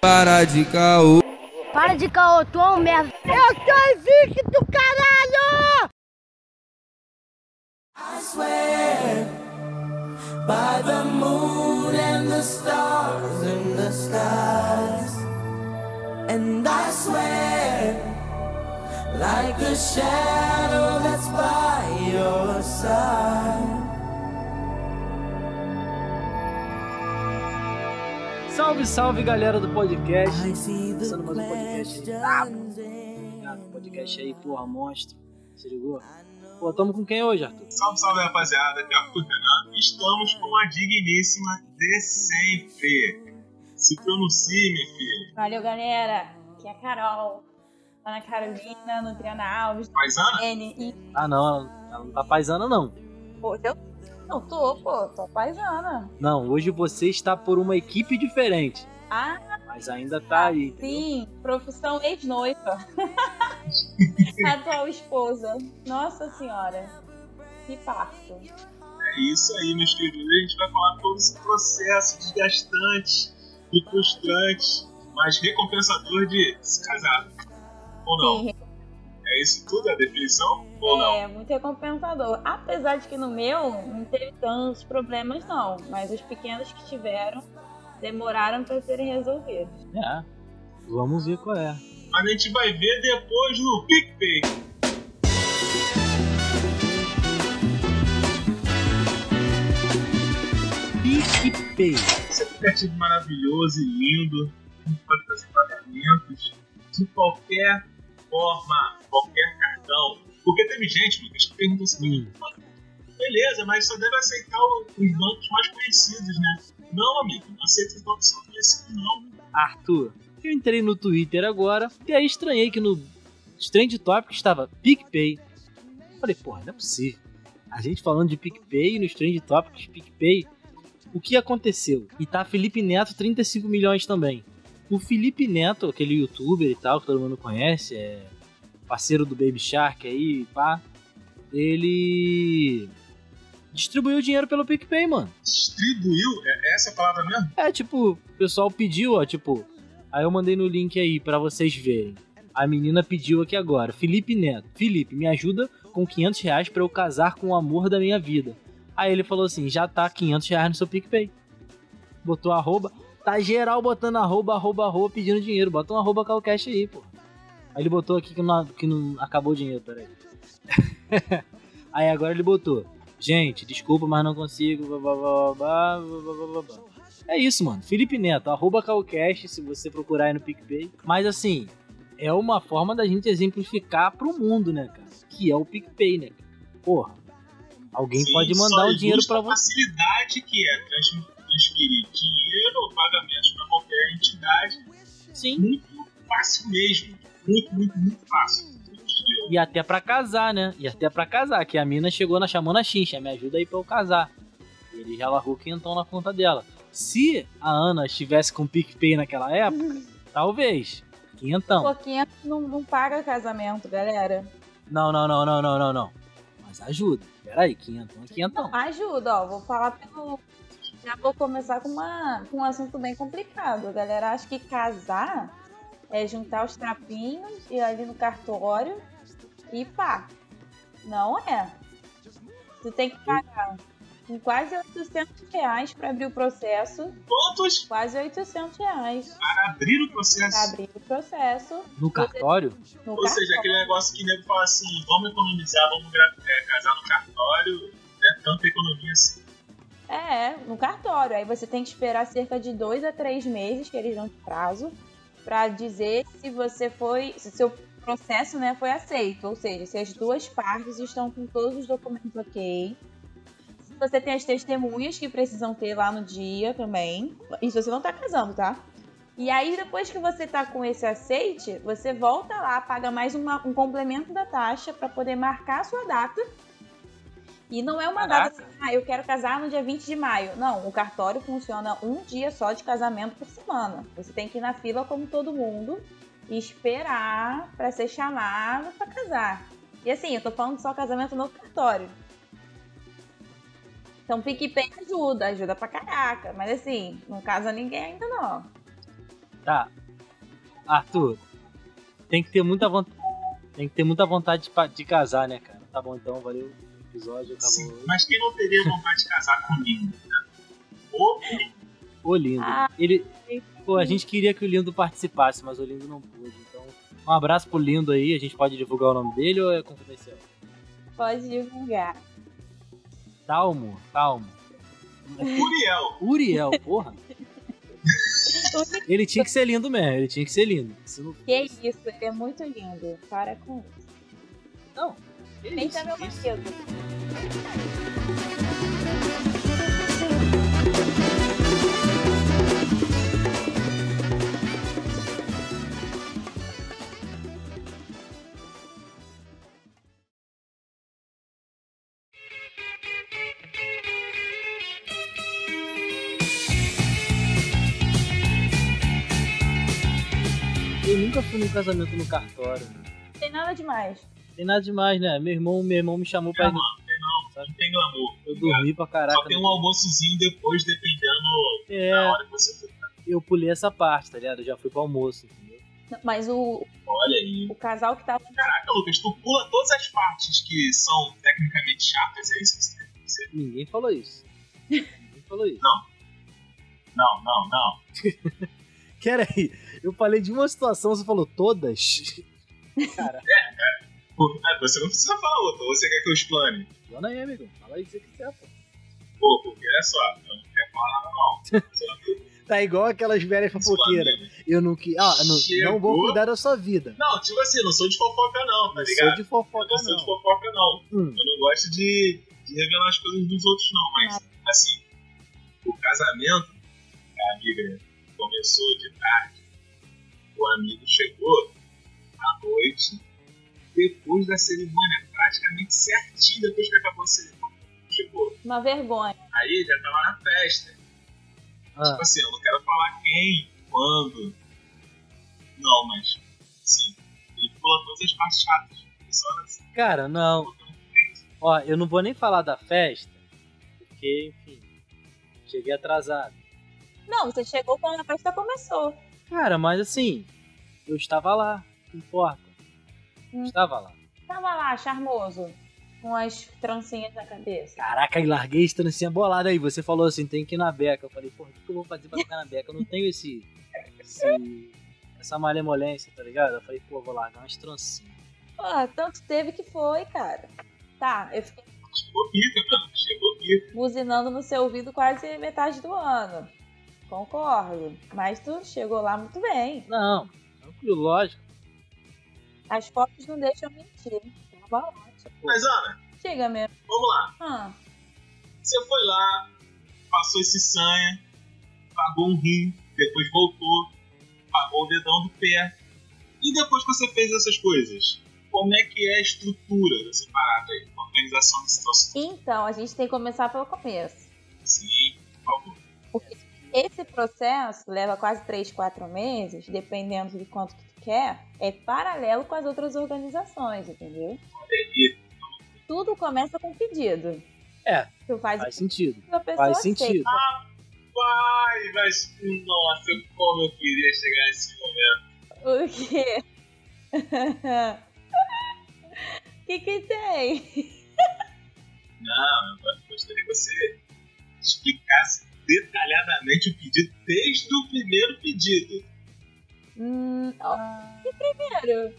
Para de caô. Para de caô, tu é um merda. Eu sou invicto, caralho! I swear by the moon and the stars in the skies. And I swear like a shadow that's by your side. Salve, salve galera do podcast. Começando mais um podcast aí. Ah, Obrigado, podcast aí, porra, monstro. Se ligou? Pô, tamo com quem hoje, Arthur? Salve, salve rapaziada, aqui é o Arthur Renan. Estamos com a digníssima de sempre. Se pronuncie, minha filha. Valeu, galera. Aqui é a Carol. Ana Carolina, Nutriana Alves, Paisana? N. Ah, não, ela- ela não tá paisana, não. Pô, eu. Não, tô, pô, tô paisana. Não, hoje você está por uma equipe diferente. Ah, Mas ainda tá aí. entendeu? sim, profissão ex-noiva. Atual esposa. Nossa senhora. Que parto. É isso aí, meus queridos. A gente vai falar todo esse processo desgastante e frustrante, mas recompensador de se casar. Ou não? Sim, É isso tudo a definição? Ou não? é muito recompensador. Apesar de que no meu não teve tantos problemas, não. Mas os pequenos que tiveram demoraram pra serem resolvidos. É. Vamos ver qual é. A gente vai ver depois no PicPay. PicPay. Esse aplicativo maravilhoso e lindo, a gente pode fazer pagamentos de qualquer forma, qualquer cartão. Porque teve gente, Lucas, que perguntou assim, Hum. beleza, mas só deve aceitar os bancos mais conhecidos, né? Não, amigo, não aceita os bancos só conhecidos, não. Arthur, eu entrei no Twitter agora e aí estranhei que no Trend Topic estava PicPay. Falei, porra, não é possível. A gente falando de PicPay nos Trend Topics PicPay. O que aconteceu? E tá Felipe Neto 35 milhões também. O Felipe Neto, aquele youtuber e tal, que todo mundo conhece, é parceiro do Baby Shark aí, pá. Ele distribuiu dinheiro pelo PicPay, mano. Distribuiu, é essa a palavra mesmo? É, tipo, o pessoal pediu, ó, tipo. Aí eu mandei no link aí pra vocês verem. A menina pediu aqui agora. Felipe Neto. Felipe, me ajuda com 500 reais pra eu casar com o amor da minha vida. Aí ele falou assim, já tá 500 reais no seu PicPay. Botou arroba. Tá geral botando arroba, arroba, arroba, pedindo dinheiro. Bota um arroba calcash aí, pô. Aí ele botou aqui que não, que não acabou o dinheiro, peraí. aí agora ele botou. Gente, desculpa, mas não consigo. Blá, blá, blá, blá, blá, É isso, mano. Felipe Neto, arroba Calcast, se você procurar aí no PicPay. Mas assim, é uma forma da gente exemplificar pro mundo, né, cara? Que é o PicPay, né? Porra, alguém Sim, pode mandar o dinheiro para você. A facilidade que é transferir dinheiro ou pagamentos para qualquer entidade. Sim. Muito fácil mesmo. Muito, muito, muito fácil. E até pra casar, né? E até pra casar, que a mina chegou na chamando a Xincha, me ajuda aí pra eu casar. Ele já largou quentão na conta dela. Se a Ana estivesse com o PicPay naquela época, talvez. Quentão. Pô, 500 não, não paga casamento, galera. Não, não, não, não, não, não, não. Mas ajuda. Peraí, quentão é quentão. Ajuda, ó. Vou falar pelo. Já vou começar com, uma, com um assunto bem complicado. A galera acha que casar é juntar os trapinhos e ali no cartório e pá. Não é. Tu tem que pagar com quase 800 reais pra abrir o processo. Quantos Quase 800 reais para abrir o processo? pra abrir o processo No cartório? no Ou seja, cartório. aquele negócio que nego fala assim, vamos economizar, vamos é, casar no cartório, não é tanta economia assim. É, no cartório. Aí você tem que esperar cerca de dois a três meses, que eles dão de prazo, pra dizer se você foi. se seu processo né, foi aceito. Ou seja, se as duas partes estão com todos os documentos ok. Se você tem as testemunhas que precisam ter lá no dia também. Isso você não tá casando, tá? E aí, depois que você tá com esse aceite, você volta lá, paga mais uma- um complemento da taxa pra poder marcar a sua data. E não é uma Caraca. data assim, ah, eu quero casar no dia 20 de maio. Não, o cartório funciona um dia só de casamento por semana. Você tem que ir na fila como todo mundo e esperar pra ser chamado pra casar. E assim, eu tô falando só casamento no cartório. Então PicPay ajuda, ajuda pra caraca. Mas assim, não casa ninguém ainda não. Tá. Arthur, tem que ter muita vontade. Tem que ter muita vontade de, de casar, né, cara? Tá bom então, valeu. O episódio acabou. Sim, mas quem não teria vontade de casar com o Lindo? Né? Ou O Lindo. Ah, Ele. Pô, a gente queria que o Lindo participasse, mas o Lindo não pôde. Então, um abraço pro Lindo aí. A gente pode divulgar o nome dele ou é confidencial? Pode divulgar. Talmo, Talmo. Uriel. Uriel, porra. Ele tinha que ser lindo mesmo, ele tinha que ser lindo. Se não Que isso, ele é muito lindo. Para com isso. Não. Nem isso, tá meu marido. Eu nunca fui num casamento no cartório. né? Tem nada demais. Tem nada demais, né? Meu irmão, meu irmão me chamou pra É, ir. mano, tem não, não tem glamour. Eu dormi pra caraca. Só tem no- um almoçozinho depois, dependendo É, da hora que você for. eu pulei essa parte, tá ligado? Eu já fui pro almoço, entendeu? Mas o, Olha aí. o casal que tava. Caraca, Lucas, tu pula todas as partes que são tecnicamente chatas, é isso que você quer dizer? Ninguém falou isso. Ninguém falou isso. Não, não, não. Pera aí, eu falei de uma situação, você falou todas? Cara, Pô, ah, Você não precisa falar outra, ou você quer que eu explane? dona aí, amigo. Fala aí o que você quiser, pô. Pô, porque olha só, eu não quero falar nada não. Tá igual aquelas velhas fofoqueiras. Eu não que. Ah, não, não vou cuidar da sua vida. Não, tipo assim, não sou de fofoca não, tá Não sou ligado? de fofoca, não sou de não. fofoca não. Hum. Eu não gosto de, de revelar as coisas dos outros não, mas assim, o casamento, a amiga começou de tarde, o amigo chegou à noite, depois da cerimônia, praticamente certinho depois que acabou a cerimônia. Chegou. Uma vergonha. Aí já tava na festa. Ah, Tipo assim, eu não quero falar quem, quando. Não, mas sim, ele pula todas as partes chatas. Só assim, cara, não. Ó, eu não vou nem falar da festa, porque, enfim, cheguei atrasado. Não, você chegou quando a festa começou. Cara, mas assim, eu estava lá, não importa. Hum. estava lá. Tava lá, charmoso. Com as trancinhas na cabeça. Caraca, e larguei esse trancinha bolada aí. Você falou assim, tem que ir na beca. Eu falei, porra, o que que eu vou fazer pra ficar na beca? Eu não tenho esse. esse- essa malemolência, tá ligado? Eu falei, pô, vou largar umas trancinhas. Pô, tanto teve que foi, cara. Tá, eu fiquei chegou pica, mano. Chegou pica. buzinando no seu ouvido quase metade do ano. Concordo. Mas tu chegou lá muito bem. Não, tranquilo, lógico. As fotos não deixam mentir. Tava ótimo. Mas Ana, Chega mesmo. vamos lá. Ah, Você foi lá, passou esse sanha, pagou um rim, depois voltou, pagou o dedão do pé. E depois que você fez essas coisas, como é que é a estrutura dessa parada aí? A organização da situação? então, a gente tem que começar pelo começo. Sim, por favor. Esse processo leva quase 3, 4 meses, dependendo de quanto que quer, é paralelo com as outras organizações, entendeu? Aí. Tudo começa com pedido. É, Tu faz faz o sentido. pedido, a pessoa Faz aceita. sentido. Vai, mas nossa, como eu queria chegar nesse momento. O quê? O que que tem? Não, eu gostaria que você explicasse detalhadamente o pedido desde o primeiro pedido. Hum, que primeiro?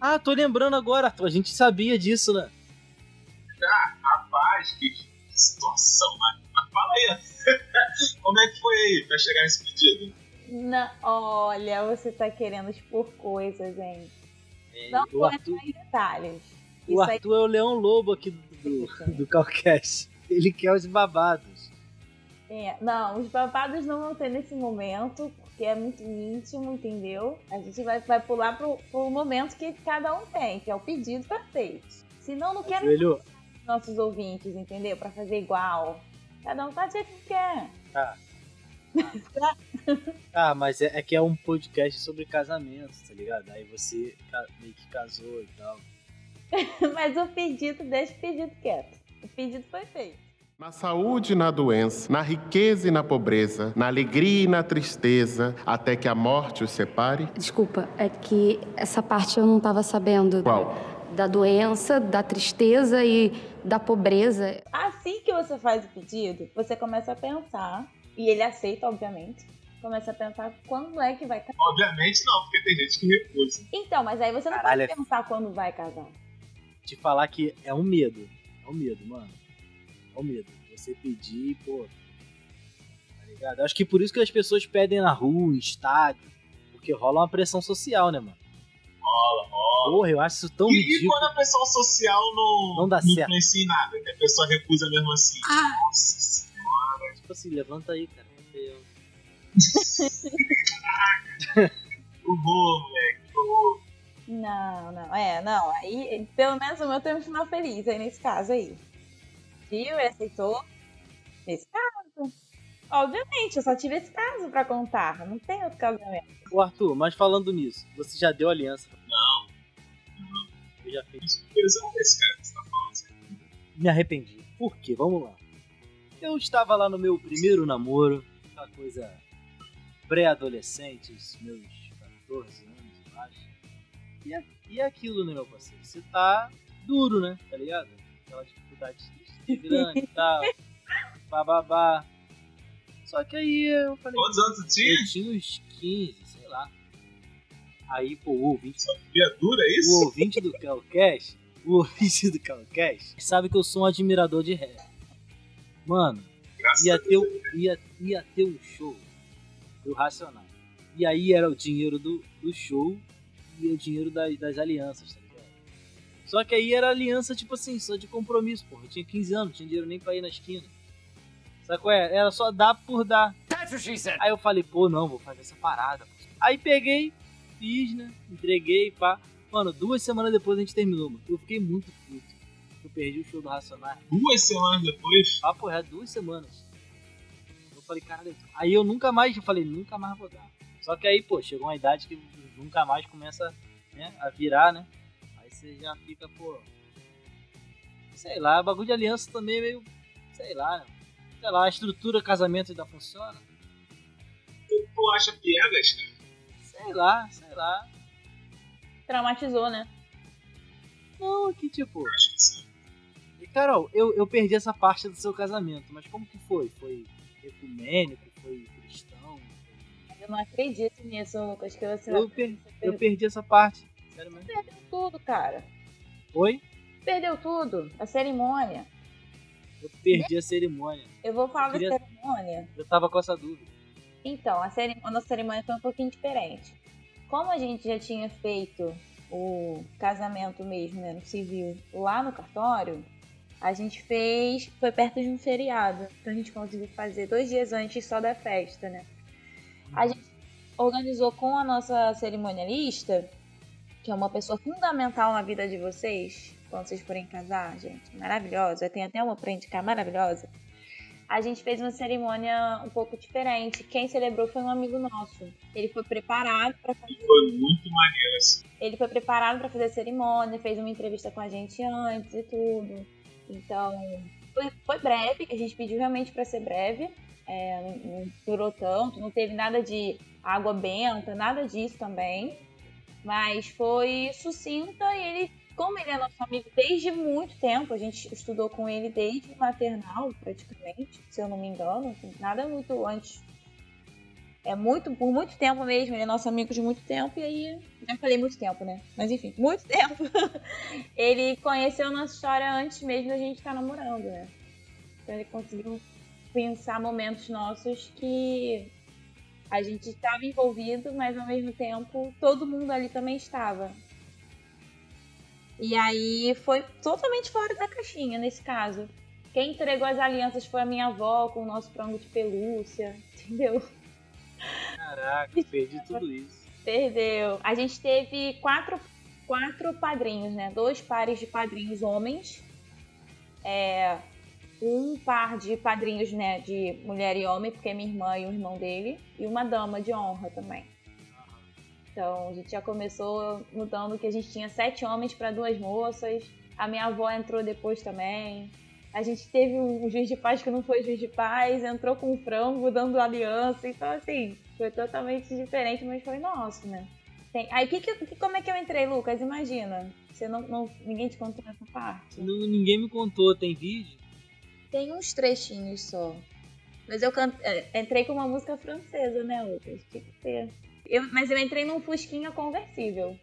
Ah, tô lembrando agora, Arthur. A gente sabia disso, né? Rapaz, que situação, mas, mas fala aí. Como é que foi aí pra chegar nesse pedido? Não, olha, você tá querendo expor coisas, hein? Não o vou Arthur, entrar em detalhes. o Isso aí Arthur é o leão lobo aqui do, do, do Calcast. Ele quer os babados. É, não, os babados não vão ter nesse momento, porque é muito íntimo, entendeu? A gente vai, vai pular pro, pro momento que cada um tem, que é o pedido perfeito. Senão, não quero Joelho, nossos ouvintes, entendeu? Pra fazer igual. Cada um faz o que quer. Ah, mas é, é que é um podcast sobre casamento, tá ligado? Aí você meio que casou e tal. Mas o pedido, deixa o pedido quieto. O pedido foi feito. Na saúde e na doença, na riqueza e na pobreza, na alegria e na tristeza, até que a morte os separe? Desculpa, é que essa parte eu não estava sabendo. Qual? Da doença, da tristeza e da pobreza. Assim que você faz o pedido, você começa a pensar, e ele aceita, obviamente. Começa a pensar quando é que vai casar. Obviamente não, porque tem gente que recusa. Então, mas aí você não Caralho, pode pensar quando vai casar. Te falar que é um medo. É um medo, mano. É um medo. Você pedir, pô. Tá ligado? Acho que por isso que as pessoas pedem na rua, em estádio. Porque rola uma pressão social, né, mano? Rola, rola. Porra, eu acho isso tão E, e ridículo. quando a pressão social não, Não dá certo. influencia em nada, que a pessoa recusa mesmo assim. Nossa senhora. Tipo assim, levanta aí, cara. Eu- Eu vou, moleque. Não, não, é, não. Aí, pelo menos o meu tem um final feliz aí nesse caso aí. Viu? Ele aceitou. Nesse caso. Obviamente, eu só tive esse caso pra contar. Não tem outro casamento. Ô, Arthur, mas falando nisso, você já deu aliança? Não. Eu já fiz. Pesão desse cara que você tá falando. assim. Me arrependi. Por quê? Vamos lá. Eu estava lá no meu primeiro namoro, aquela coisa pré-adolescentes, meus 14 anos, eu acho. E, é- e é aquilo, né, meu parceiro? Você tá duro, né? Tá ligado? Aquela dificuldade de grande e tal. Bababá. Só que aí eu falei. Quantos anos você tinha? Eu tinha uns 15, sei lá. Aí, pô, o ouvinte dura, é o isso? ouvinte do Calcast, o ouvinte do Calcast, sabe que eu sou um admirador de rap. Mano, Graças ia ter, um- ia, ia ter um show do Racional. E aí era o dinheiro do, do show e o dinheiro das, das alianças, tá ligado? Só que aí era aliança, tipo assim, só de compromisso, porra. Eu tinha 15 anos, não tinha dinheiro nem pra ir na esquina. Sabe qual é? Era só dar por dar. Aí eu falei, pô, não, vou fazer essa parada. pô. Aí peguei, fiz, né? Entreguei, pá. Mano, duas semanas depois a gente terminou, mano. Eu fiquei muito puto. Eu perdi o show do Racionais. Duas semanas depois, Papo reto, duas semanas. Eu falei, caralho. Aí eu nunca mais, eu falei, nunca mais vou dar. Só que aí, pô, chegou uma idade que nunca mais começa né, a virar, né? Você já fica, pô. Sei lá, bagulho de aliança também é meio. Sei lá? Sei lá, a estrutura casamento ainda funciona. tu acha piegas, cara. Sei lá, sei lá. Traumatizou, né? Não, que tipo. Acho que sim. E, Carol, eu, eu perdi essa parte do seu casamento, mas como que foi? Foi ecumênico? Foi cristão? Eu não acredito nisso, Lucas, que você Eu, per- você eu perdi essa parte. Sério mesmo? perdeu tudo, cara. Foi? Perdeu tudo. A cerimônia. Eu perdi a cerimônia. Eu vou falar Queria- da cerimônia. Eu tava com essa dúvida. Então, a, ceri- a nossa cerimônia foi um pouquinho diferente. Como a gente já tinha feito o casamento mesmo, né, no civil, lá no cartório, a gente fez, foi perto de um feriado. Então a gente conseguiu fazer dois dias antes só da festa, né? A gente organizou com a nossa cerimonialista, que é uma pessoa fundamental na vida de vocês, quando vocês forem casar, gente. Maravilhosa. Tem até uma pra indicar maravilhosa a gente fez uma cerimônia um pouco diferente. Quem celebrou foi um amigo nosso. Ele foi preparado para fazer, Foi muito maneiro, assim. ele foi preparado para fazer a cerimônia, fez uma entrevista com a gente antes e tudo. Então, foi, foi breve, a gente pediu realmente para ser breve. É, não durou tanto, não teve nada de água benta, nada disso também. Mas foi sucinta e ele, como ele é nosso amigo desde muito tempo, a gente estudou com ele desde maternal, praticamente, se eu não me engano, assim, nada muito antes. É muito, por muito tempo mesmo, ele é nosso amigo de muito tempo, e aí, já falei muito tempo, né? Mas enfim, muito tempo. ele conheceu nossa história antes mesmo da gente estar namorando, né? Então ele conseguiu pensar momentos nossos que a gente estava envolvido, mas ao mesmo tempo todo mundo ali também estava. E aí foi totalmente fora da caixinha nesse caso. Quem entregou as alianças foi a minha avó com o nosso frango de pelúcia, entendeu? Caraca, perdi tudo isso. Perdeu. A gente teve quatro, quatro padrinhos, né? Dois pares de padrinhos homens. É, um par de padrinhos, né? De mulher e homem, porque é minha irmã e o irmão dele. E uma dama de honra também. Então a gente já começou mudando que a gente tinha sete homens para duas moças. A minha avó entrou depois também. A gente teve um juiz de paz que não foi juiz de paz, entrou com um frango dando aliança. Então, assim, foi totalmente diferente, mas foi nosso, né? Tem... Aí, que, que, como é que eu entrei, Lucas? Imagina. Você não, não, ninguém te contou essa parte? Não, ninguém me contou, tem vídeo? Tem uns trechinhos só. Mas eu can... é, entrei com uma música francesa, né, Lucas? Tinha que ter. Eu, mas eu entrei num Fusquinha conversível.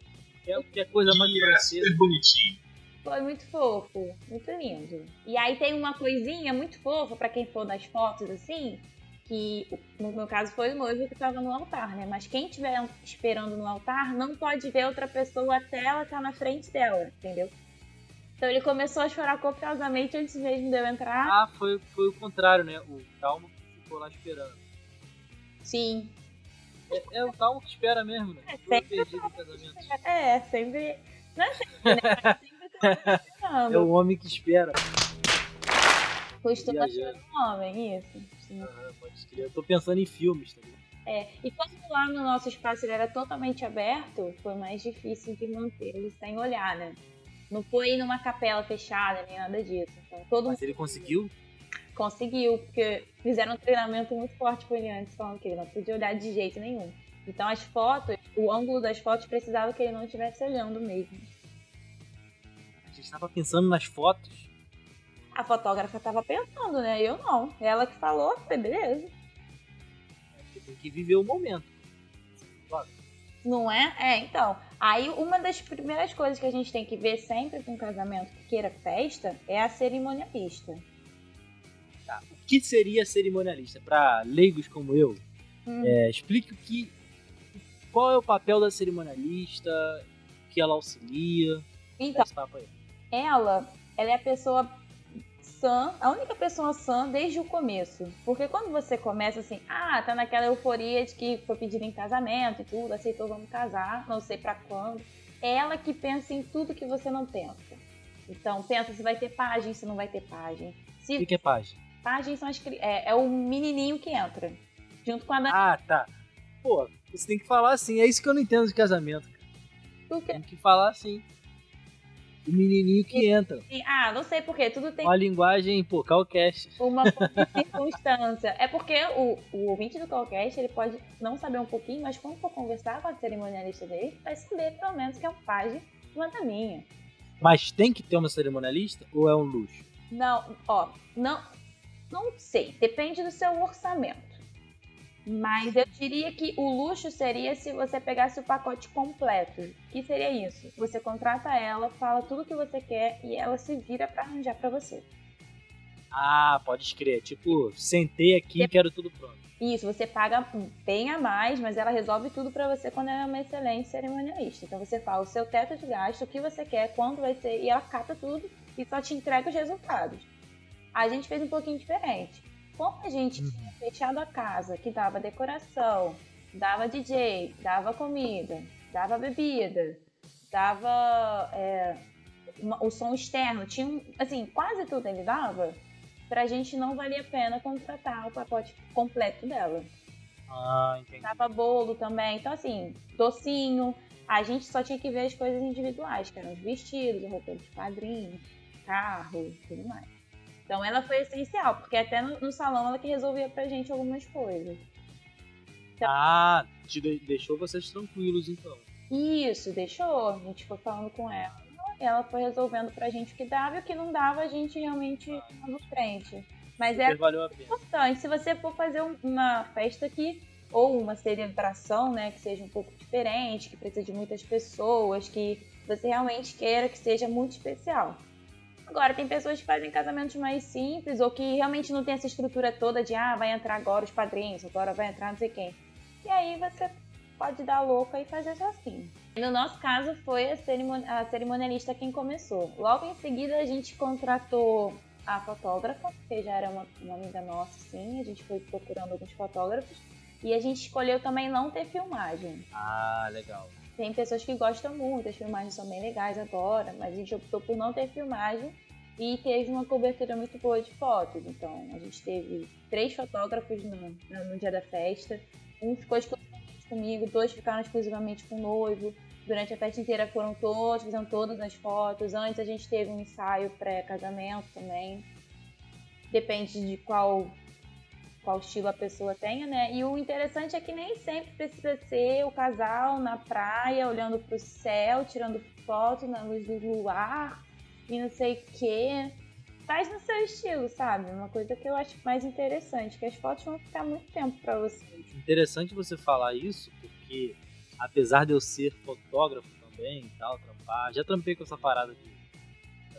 É, que é coisa mais E é francesa. super bonitinho. Foi muito fofo, muito lindo. E aí tem uma coisinha muito fofa pra quem for das fotos assim, que no meu caso foi o noivo que tava no altar, né? Mas quem estiver esperando no altar não pode ver outra pessoa até ela estar na frente dela, entendeu? Então ele começou a chorar copiosamente antes mesmo de eu entrar. Ah, foi, foi o contrário, né? O Calmo ficou lá esperando. Sim. É, é o Calmo que espera mesmo, né? É, sempre perdido no casamento. É, sempre. Não é sempre, né? Mas sempre tá É o homem que espera. Costuma ser um homem, isso. Aham, pode crer. Eu tô pensando em filmes, tá ligado? É, e como lá no nosso espaço ele era totalmente aberto, foi mais difícil de manter ele sem olhar, né? Não foi numa capela fechada, nem nada disso. Então todo Mas ele conseguiu? conseguiu, porque fizeram um treinamento muito forte com ele antes, falando que ele não podia olhar de jeito nenhum. Então as fotos, o ângulo das fotos precisava que ele não estivesse olhando mesmo. A gente tava pensando nas fotos. A fotógrafa tava pensando, né? Eu não. Ela que falou, foi beleza. Você tem que viver o momento. Não é? É, então. Aí uma das primeiras coisas que a gente tem que ver sempre com um casamento que queira festa é a cerimonialista. Tá. O que seria cerimonialista? Pra leigos como eu, Hum. é, explique o que. Qual é o papel da cerimonialista, o que ela auxilia. Então, ela, ela é a pessoa sã, a única pessoa sã desde o começo. Porque quando você começa assim, ah, tá naquela euforia de que foi pedido em casamento e tudo, aceitou, vamos casar, não sei pra quando. É ela que pensa em tudo que você não pensa. Então, pensa se vai ter página, se não vai ter página. O Se que que é página? páginas são as, é, é o menininho que entra. Junto com a da... Ah, tá. Pô, você tem que falar assim. É isso que eu não entendo de casamento. cara. do que- Tem que falar assim. O menininho que entra. Ah, não sei porquê, tudo tem Uma linguagem, pô, calcast. uma circunstância. É porque o, o ouvinte do Callcast, ele pode não saber um pouquinho, mas quando for conversar com a cerimonialista dele, vai saber pelo menos que é um pajem uma minha. Mas tem que ter uma cerimonialista ou é um luxo? Não, ó, não, não sei, depende do seu orçamento. Mas eu diria que o luxo seria se você pegasse o pacote completo. Que seria isso? Você contrata ela, fala tudo que você quer e ela se vira pra arranjar pra você. Ah, pode escrever. Tipo, sentei aqui e quero tudo pronto. Isso, você paga bem a mais, mas ela resolve tudo pra você quando ela é uma excelente cerimonialista. Então você fala o seu teto de gasto, o que você quer, quando vai ser, e ela cata tudo e só te entrega os resultados. A gente fez um pouquinho diferente. Como a gente tinha fechado a casa, que dava decoração, dava DJ, dava comida, dava bebida, dava é, uma- o som externo, tinha assim, quase tudo ele dava, pra gente não valia a pena contratar o pacote completo dela. Ah, entendi. Dava bolo também, então assim, docinho. A gente só tinha que ver as coisas individuais, que eram os vestidos, a roupa de padrinho, carro e tudo mais. Então ela foi essencial, porque até no, no salão ela que resolvia pra gente algumas coisas. Ah, te de- deixou vocês tranquilos então. Isso, deixou. A gente foi falando com ela. E ela foi resolvendo pra gente o que dava e o que não dava, a gente realmente dava frente. Mas é importante. Se você for fazer um- uma festa aqui, ou uma celebração, né, que seja um pouco diferente, que precisa de muitas pessoas, que você realmente queira que seja muito especial. Agora, tem pessoas que fazem casamentos mais simples, ou que realmente não tem essa estrutura toda de, ah, vai entrar agora os padrinhos, agora vai entrar não sei quem. E aí você pode dar louca e fazer assim. No nosso caso, foi a, cerimon- a cerimonialista quem começou. Logo em seguida, a gente contratou a fotógrafa, que já era uma, uma amiga nossa, sim. A gente foi procurando alguns fotógrafos. E a gente escolheu também não ter filmagem. Ah, legal. Tem pessoas que gostam muito, as filmagens são bem legais agora, mas a gente optou por não ter filmagem e teve uma cobertura muito boa de fotos. Então, a gente teve três fotógrafos no, no- dia da festa. Um ficou exclusivamente comigo, dois ficaram exclusivamente com o noivo. Durante a festa inteira foram todos, fizeram todas as fotos. Antes a gente teve um ensaio pré-casamento também. depende de qual qual estilo a pessoa tenha, né? E o interessante é que nem sempre precisa ser o casal na praia, olhando pro céu, tirando foto na luz do luar e não sei o quê. Faz no seu estilo, sabe? Uma coisa que eu acho mais interessante, que as fotos vão ficar muito tempo para vocês. Interessante você falar isso, porque apesar de eu ser fotógrafo também e tal, trampar, já trampei com essa parada de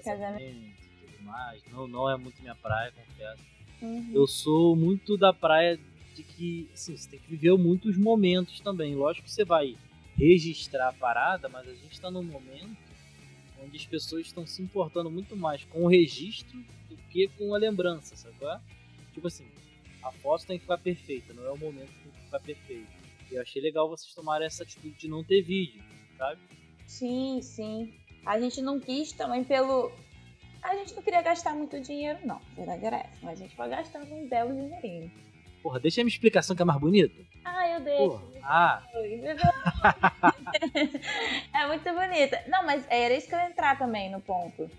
casamento e tudo mais. Não, não é muito minha praia, confesso. Uhum. Eu sou muito da praia de que assim, você tem que viver muitos momentos também. Lógico que você vai registrar a parada, mas a gente está num momento onde as pessoas estão se importando muito mais com o registro do que com a lembrança, sabe? é? Tipo assim, a foto tem que ficar perfeita, não é o momento que tem que ficar perfeito. E eu achei legal vocês tomarem essa atitude de não ter vídeo, sabe? Sim, sim. A gente não quis também pelo. A gente não queria gastar muito dinheiro, não. A verdade era essa. Mas a gente foi gastando um belo dinheirinho. Porra, deixa a minha explicação que é mais bonita. Ah, eu deixo. Porra. Ah, é muito bonita. Não, mas era isso que eu ia entrar também no ponto.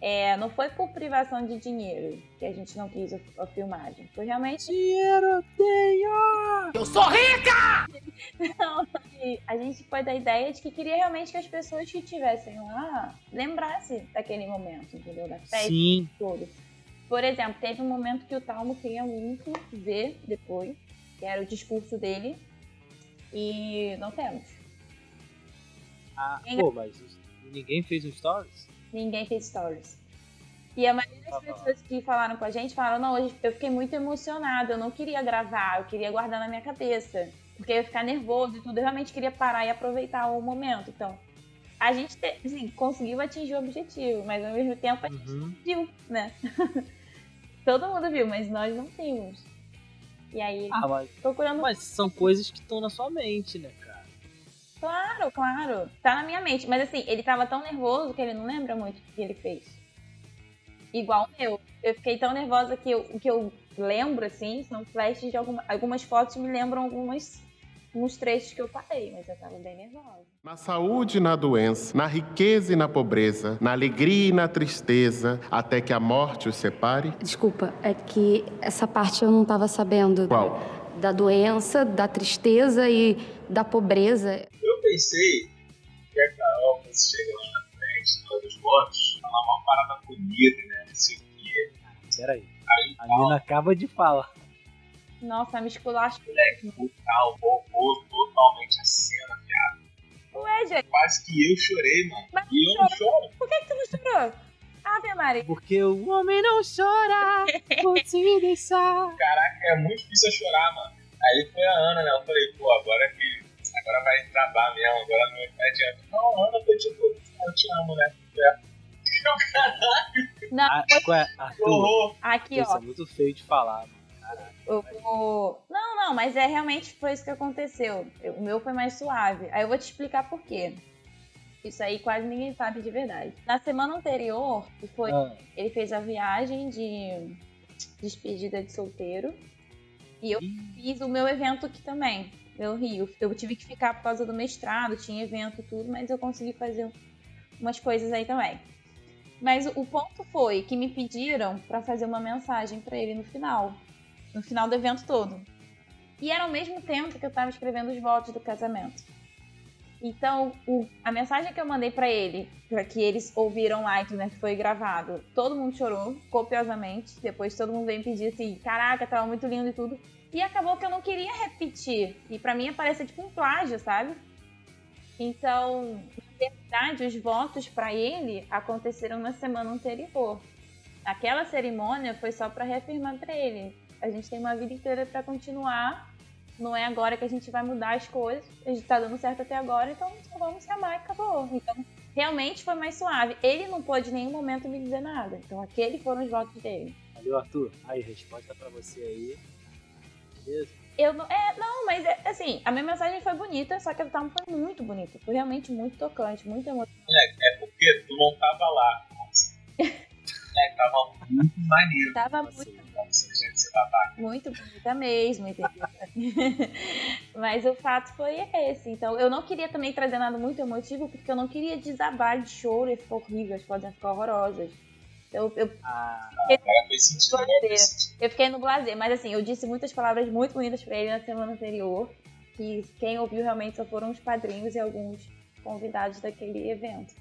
É, não foi por privação de dinheiro que a gente não quis a, a filmagem. Foi realmente. dinheiro tenho! Eu sou rica! Não, a gente foi da ideia de que queria realmente que as pessoas que estivessem lá lembrassem daquele momento, entendeu? Da festa, Sim. tudo. Por exemplo, teve um momento que o Talmo queria muito ver depois, que era o discurso dele, e não temos. Ah, pô, mas ninguém fez um stories? Ninguém fez stories. E a maioria das Ah, pessoas que falaram com a gente falaram: não, hoje eu fiquei muito emocionada, eu não queria gravar, eu queria guardar na minha cabeça. Porque eu ia ficar nervoso e tudo, eu realmente queria parar e aproveitar o momento. Então, a gente te- assim, conseguiu atingir o objetivo, mas ao mesmo tempo a gente Uhum. viu, né? Todo mundo viu, mas nós não vimos. E aí, Ah, mas, procurando. mas são coisas que estão na sua mente, né, cara? Claro, claro. Tá na minha mente. Mas assim, ele tava tão nervoso que ele não lembra muito o que ele fez. Igual o meu. Eu fiquei tão nervosa que eu- o que eu lembro, assim, são flashes de alguma, algumas fotos me lembram algumas, alguns trechos que eu falei, mas eu tava bem nervosa. Na saúde e na doença, na riqueza e na pobreza, na alegria e na tristeza, até que a morte os separe? Desculpa, é que essa parte eu não estava sabendo. Qual? Da doença, da tristeza e da pobreza. Eu pensei que a Carol, quando chega lá na frente, na hora dos votos, falar uma parada bonita, né? Não sei o quê. Peraí. Aí A Nina acaba de falar. Nossa, me esculacho. o tal roubou totalmente a cena, viado. Ué, gente, Quase que eu chorei, mano. Mas E eu não choro. por que, que tu não chorou? Ave Maria. Porque o homem não chora por te deixar. Caraca, é muito difícil eu chorar, mano. Aí foi a Ana, né? Eu falei, pô, agora que. Agora vai travar mesmo, agora não adianta. Não, a Ana foi tipo, eu te amo, né? É. Não, Ah, qual é? Arthur, aqui, isso ó. é muito feio de falar, mano. Eu vou... Não, não, mas é realmente foi isso que aconteceu. Eu- O meu foi mais suave. Aí eu vou te explicar por quê. Isso aí quase ninguém sabe de verdade. Na semana anterior, que foi, Ah, ele fez a viagem de despedida de solteiro. E eu ih, fiz o meu evento aqui também, meu Rio. Eu tive que ficar por causa do mestrado, tinha evento tudo, mas eu consegui fazer umas coisas aí também. Mas o ponto foi que me pediram pra fazer uma mensagem pra ele no final, no final do evento todo. E era ao mesmo tempo que eu tava escrevendo os votos do casamento. Então, o- a mensagem que eu mandei pra ele, pra que eles ouviram lá, então, né, que foi gravado, todo mundo chorou copiosamente. Depois todo mundo veio pedir assim: caraca, tava muito lindo e tudo. E acabou que eu não queria repetir. E pra mim aparecia tipo um plágio, sabe? Então, na verdade, os votos pra ele aconteceram na semana anterior. Aquela cerimônia foi só pra reafirmar pra ele: a gente tem uma vida inteira pra continuar. Não é agora que a gente vai mudar as coisas. A gente tá dando certo até agora, então só vamos se amar e acabou. Então, realmente foi mais suave. Ele não pôde em nenhum momento me dizer nada. Então, aqueles foram os votos dele. Valeu, Arthur. Aí, resposta pra você aí. Beleza? Eu não. É, não, mas é, assim, a minha mensagem foi bonita, só que a do Tom foi muito bonita. Foi realmente muito tocante, muito emocionante. É porque tu não tava lá. É, tava muito maneiro. Tava muito, você já você tava. muito bonita mesmo, entendeu? mas o fato foi esse. Então, eu não queria também trazer nada muito emotivo, porque eu não queria desabar de choro e ficar horrível, as iam ficar horrorosas. Eu, eu, Ah, fez sentido, agora fez sentido. eu fiquei no blazer, mas assim, eu disse muitas palavras muito bonitas pra ele na semana anterior. Que quem ouviu realmente só foram os padrinhos e alguns convidados daquele evento.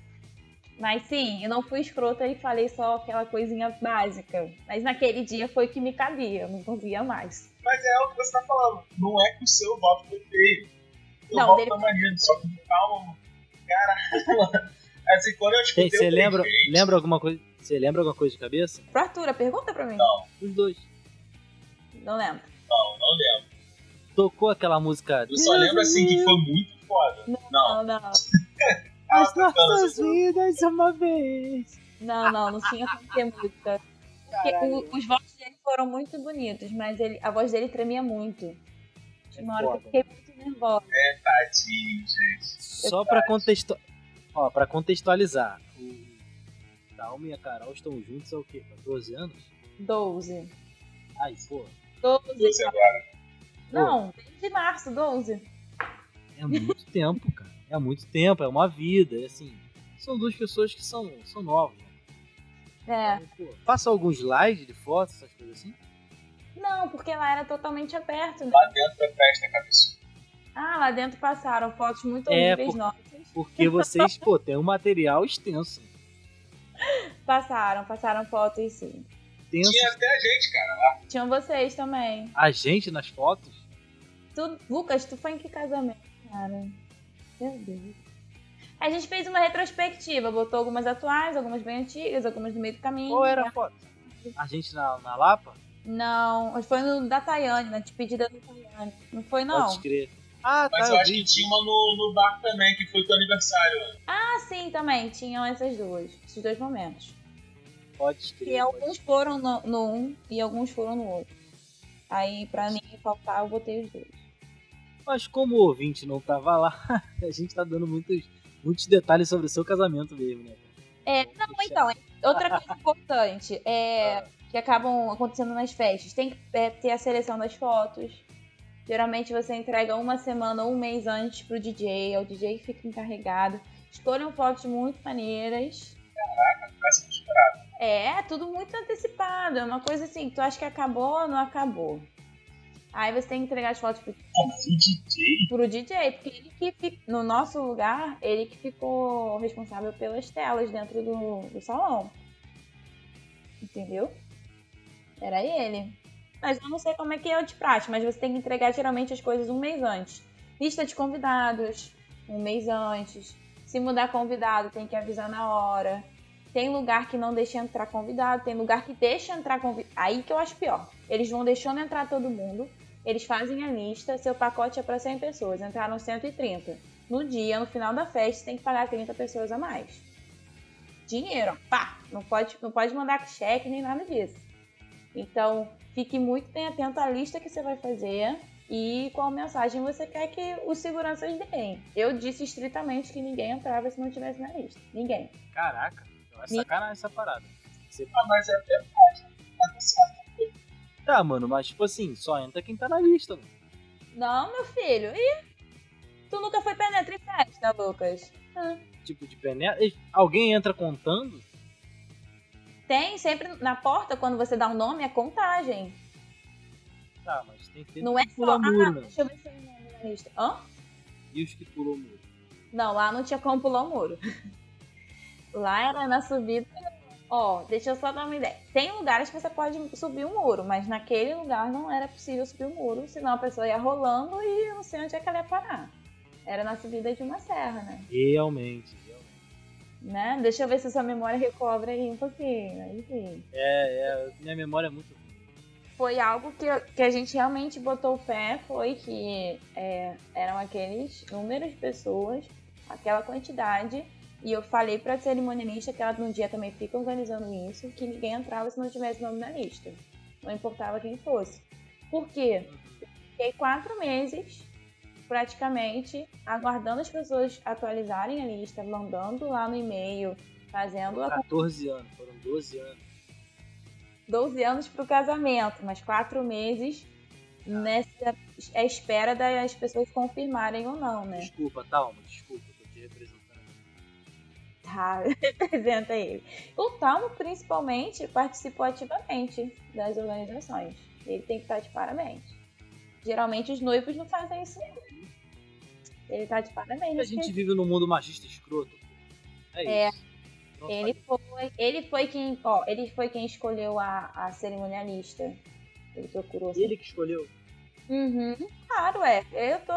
Mas sim, eu não fui escrota e falei só aquela coisinha básica. Mas naquele dia foi o que me cabia, eu não conseguia mais. Mas é o que você tá falando. Não é que o seu voto foi feio. O Não, voto dele tá maneiro, só que calma, caralho. Assim, quando eu escutei Você lembra, lembra alguma coisa? Você lembra alguma coisa de cabeça? Pro Arthur, pergunta pra mim. Não, Os dois. Não lembro. não, não lembro. Tocou aquela música. Eu só lembro assim que foi muito foda. Não, Não, não. Ah, As tocando nossas vidas uma vez. Não, não, não tinha como ter música. Porque o- os votos dele foram muito bonitos, mas ele, a voz dele tremia muito. Tinha uma hora que eu fiquei muito nervosa. Tadinho, gente. Só pra, contexto... Ó, pra contextualizar. O Dalma e a Carol estão juntos há o quê? 14 anos? 12. Ai, pô. 12. Você agora. Não, desde março, 12. É muito tempo, cara. É muito tempo, é uma vida. é assim. São duas pessoas que são, são novas. né? É. Então, pô, Faça alguns slides de fotos, essas coisas assim. Não, porque lá era totalmente aberto. Né? Lá dentro da festa, cabeçudo. Ah, lá dentro passaram fotos muito É, horríveis por- nossas. Porque vocês, pô, tem um material extenso. Passaram, passaram fotos sim. Extenso. Tinha até a gente, cara, lá. Tinham vocês também. A gente nas fotos. Tu, Lucas, tu foi em que casamento, cara? Meu Deus. A gente fez uma retrospectiva, botou algumas atuais, algumas bem antigas, algumas no meio do caminho. Qual era a foto? A gente na, na Lapa? Não, foi no da Tayane, na despedida da Tayane. Não foi, não? Pode crer. Ah, Mas tá, eu eu acho vi. que tinha uma no, no bar também, que foi teu aniversário. né? Ah, sim, também. Tinham essas duas. Esses dois momentos. Pode crer. E alguns foram no, no um e alguns foram no outro. Aí, pra ninguém faltar, eu botei os dois. Mas como o ouvinte não tava lá, a gente tá dando muitos, muitos detalhes sobre o seu casamento mesmo, né? É, não, então, outra coisa importante é que acabam acontecendo nas festas. Tem que é, ter a seleção das fotos. Geralmente você entrega uma semana ou um mês antes pro DJ, é o DJ que fica encarregado. Escolham fotos muito maneiras. É, tudo muito antecipado. É uma coisa assim, tu acha que acabou, não acabou. Aí você tem que entregar as fotos pro, o DJ. pro DJ, porque ele que no nosso lugar, ele que ficou responsável pelas telas dentro do, do salão. Entendeu? Era ele. Mas eu não sei como é que é o de praxe, mas você tem que entregar geralmente as coisas um mês antes. Lista de convidados, um mês antes. Se mudar convidado, tem que avisar na hora. Tem lugar que não deixa entrar convidado, tem lugar que deixa entrar convidado. Aí que eu acho pior. Eles vão deixando entrar todo mundo, eles fazem a lista, seu pacote é para 100 pessoas, entraram 130. No dia, no final da festa, tem que pagar 30 pessoas a mais. Dinheiro, pá! Não pode, não pode mandar cheque nem nada disso. Então, fique muito bem atento à lista que você vai fazer e qual mensagem você quer que os seguranças deem. Eu disse estritamente que ninguém entrava se não tivesse na lista. Ninguém. Caraca, Me- sacanagem essa parada. Você... Ah, mas é verdade. Tá certo. Tá, mano, mas tipo assim, só entra quem tá na lista, mano. Não, meu filho. Ih, tu nunca foi penetra em festa, Lucas? Ah. Tipo de penetra. Alguém entra contando? Tem sempre na porta, quando você dá um nome, é contagem. Tá, mas tem que ter Não é só. Ah, né? deixa eu ver se eu nome na lista. Hã? E os que pulou muro? Não, lá não tinha como pular o muro. Lá era na subida. Ó, deixa eu só dar uma ideia. Tem lugares que você pode subir o muro, mas naquele lugar não era possível subir o muro, senão a pessoa ia rolando e eu não sei onde é que ela ia parar. Era na subida de uma serra, né? Realmente, realmente. né? Deixa eu ver se sua memória recobre aí um pouquinho. Sim. É, é, minha memória é muito ruim. Foi algo que, que a gente realmente botou o pé, foi que é, eram aqueles números de pessoas, aquela quantidade, e eu falei pra cerimonialista que ela no dia também fica organizando isso, que ninguém entrava se não tivesse nome na lista. Não importava quem fosse. Por quê? Fiquei quatro meses, praticamente, aguardando as pessoas atualizarem a lista, mandando lá no e-mail, fazendo a 14 anos, foram 12 anos. 12 anos para o casamento, mas quatro meses nessa é espera das pessoas confirmarem ou não, né? Desculpa, Talma, desculpa, tá, representa ele. O Talmo, principalmente, participou ativamente das organizações. Ele tem que estar de parabéns. Geralmente os noivos não fazem isso não. Ele tá de parabéns. A gente vive num mundo machista escroto. É, É. isso. Não Ele faz- foi, ele foi quem, ó, ele foi quem escolheu a, a cerimonialista. Ele procurou. Ele que escolheu. Uhum, claro, é. Eu tô.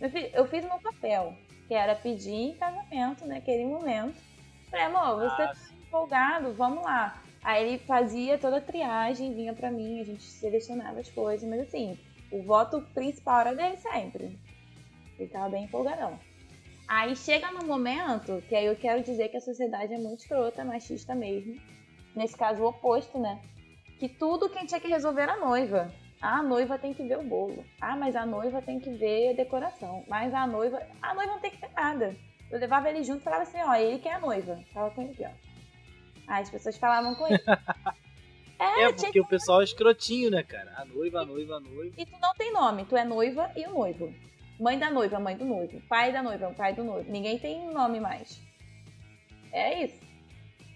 Eu fiz, eu fiz o meu papel, que era pedir em casamento naquele momento. Falei, amor, você Ah, tá empolgado, vamos lá. Aí ele fazia toda a triagem, vinha pra mim, a gente selecionava as coisas, mas assim, o voto principal era dele sempre. Ele tava bem empolgadão. Aí chega no momento que aí eu quero dizer que a sociedade é muito escrota, machista mesmo. Nesse caso, o oposto, né? Que tudo quem tinha que resolver era a noiva. A noiva tem que ver o bolo. Ah, mas a noiva tem que ver a decoração. Mas a noiva. A noiva não tem que ver nada. Eu levava ele junto e falava assim, ó, ele que é a noiva. Fala com ele aqui, ó. Aí as pessoas falavam com ele. É, É, porque o pessoal é escrotinho, né, cara? A noiva, a noiva, a noiva. e tu não tem nome, tu é noiva e o noivo. Mãe da noiva, mãe do noivo. Pai da noiva, pai do noivo. Ninguém tem nome mais. É isso.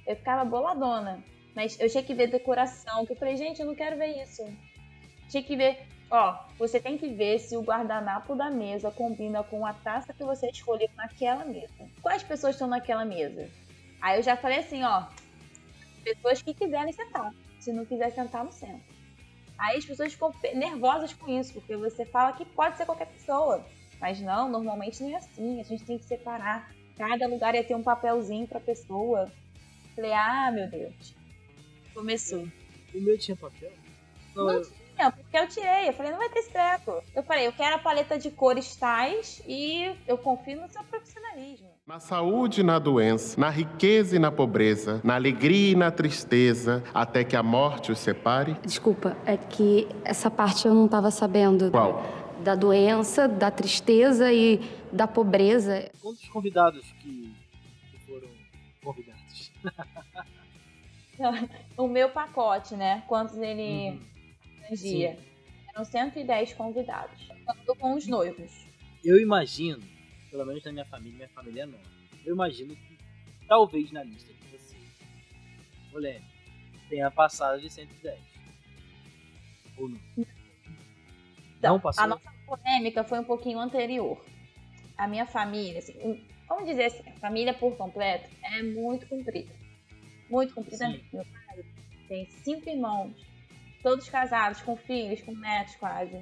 Eu ficava boladona. Mas eu tinha que ver decoração, que eu falei, gente, eu não quero ver isso. Tinha que ver, ó, você tem que ver se o guardanapo da mesa combina com a taça que você escolheu naquela mesa. Quais pessoas estão naquela mesa? Aí eu já falei assim, ó, pessoas que quiserem sentar. Se não quiser sentar, não senta. Aí as pessoas ficam nervosas com isso, porque você fala que pode ser qualquer pessoa. Mas não, normalmente não é assim. A gente tem que separar. Cada lugar ia ter um papelzinho pra pessoa. Falei, ah, meu Deus. Começou. O meu tinha papel? Não, Não eu, tinha, porque eu tirei. Eu falei, não vai ter esse treco. Eu falei, eu quero a paleta de cores tais e eu confio no seu profissionalismo. Na saúde e na doença, na riqueza e na pobreza, na alegria e na tristeza, até que a morte os separe? Desculpa, é que essa parte eu não estava sabendo. Qual? Da doença, da tristeza e da pobreza. quantos convidados que, que foram convidados? O meu pacote, né? Quantos ele Uhum. Abrangia? Eram 110 convidados. Contando com os noivos. Eu imagino, pelo menos na minha família, minha família é nova. Eu imagino que talvez na lista de vocês, mulher, tenha passado de 110. Ou não? Então, Não passou? A nossa polêmica foi um pouquinho anterior. A minha família, assim, vamos dizer assim, a família por completo é muito comprida. Muito comprida Sim. mesmo. Meu pai tem cinco irmãos, todos casados, com filhos, com netos quase.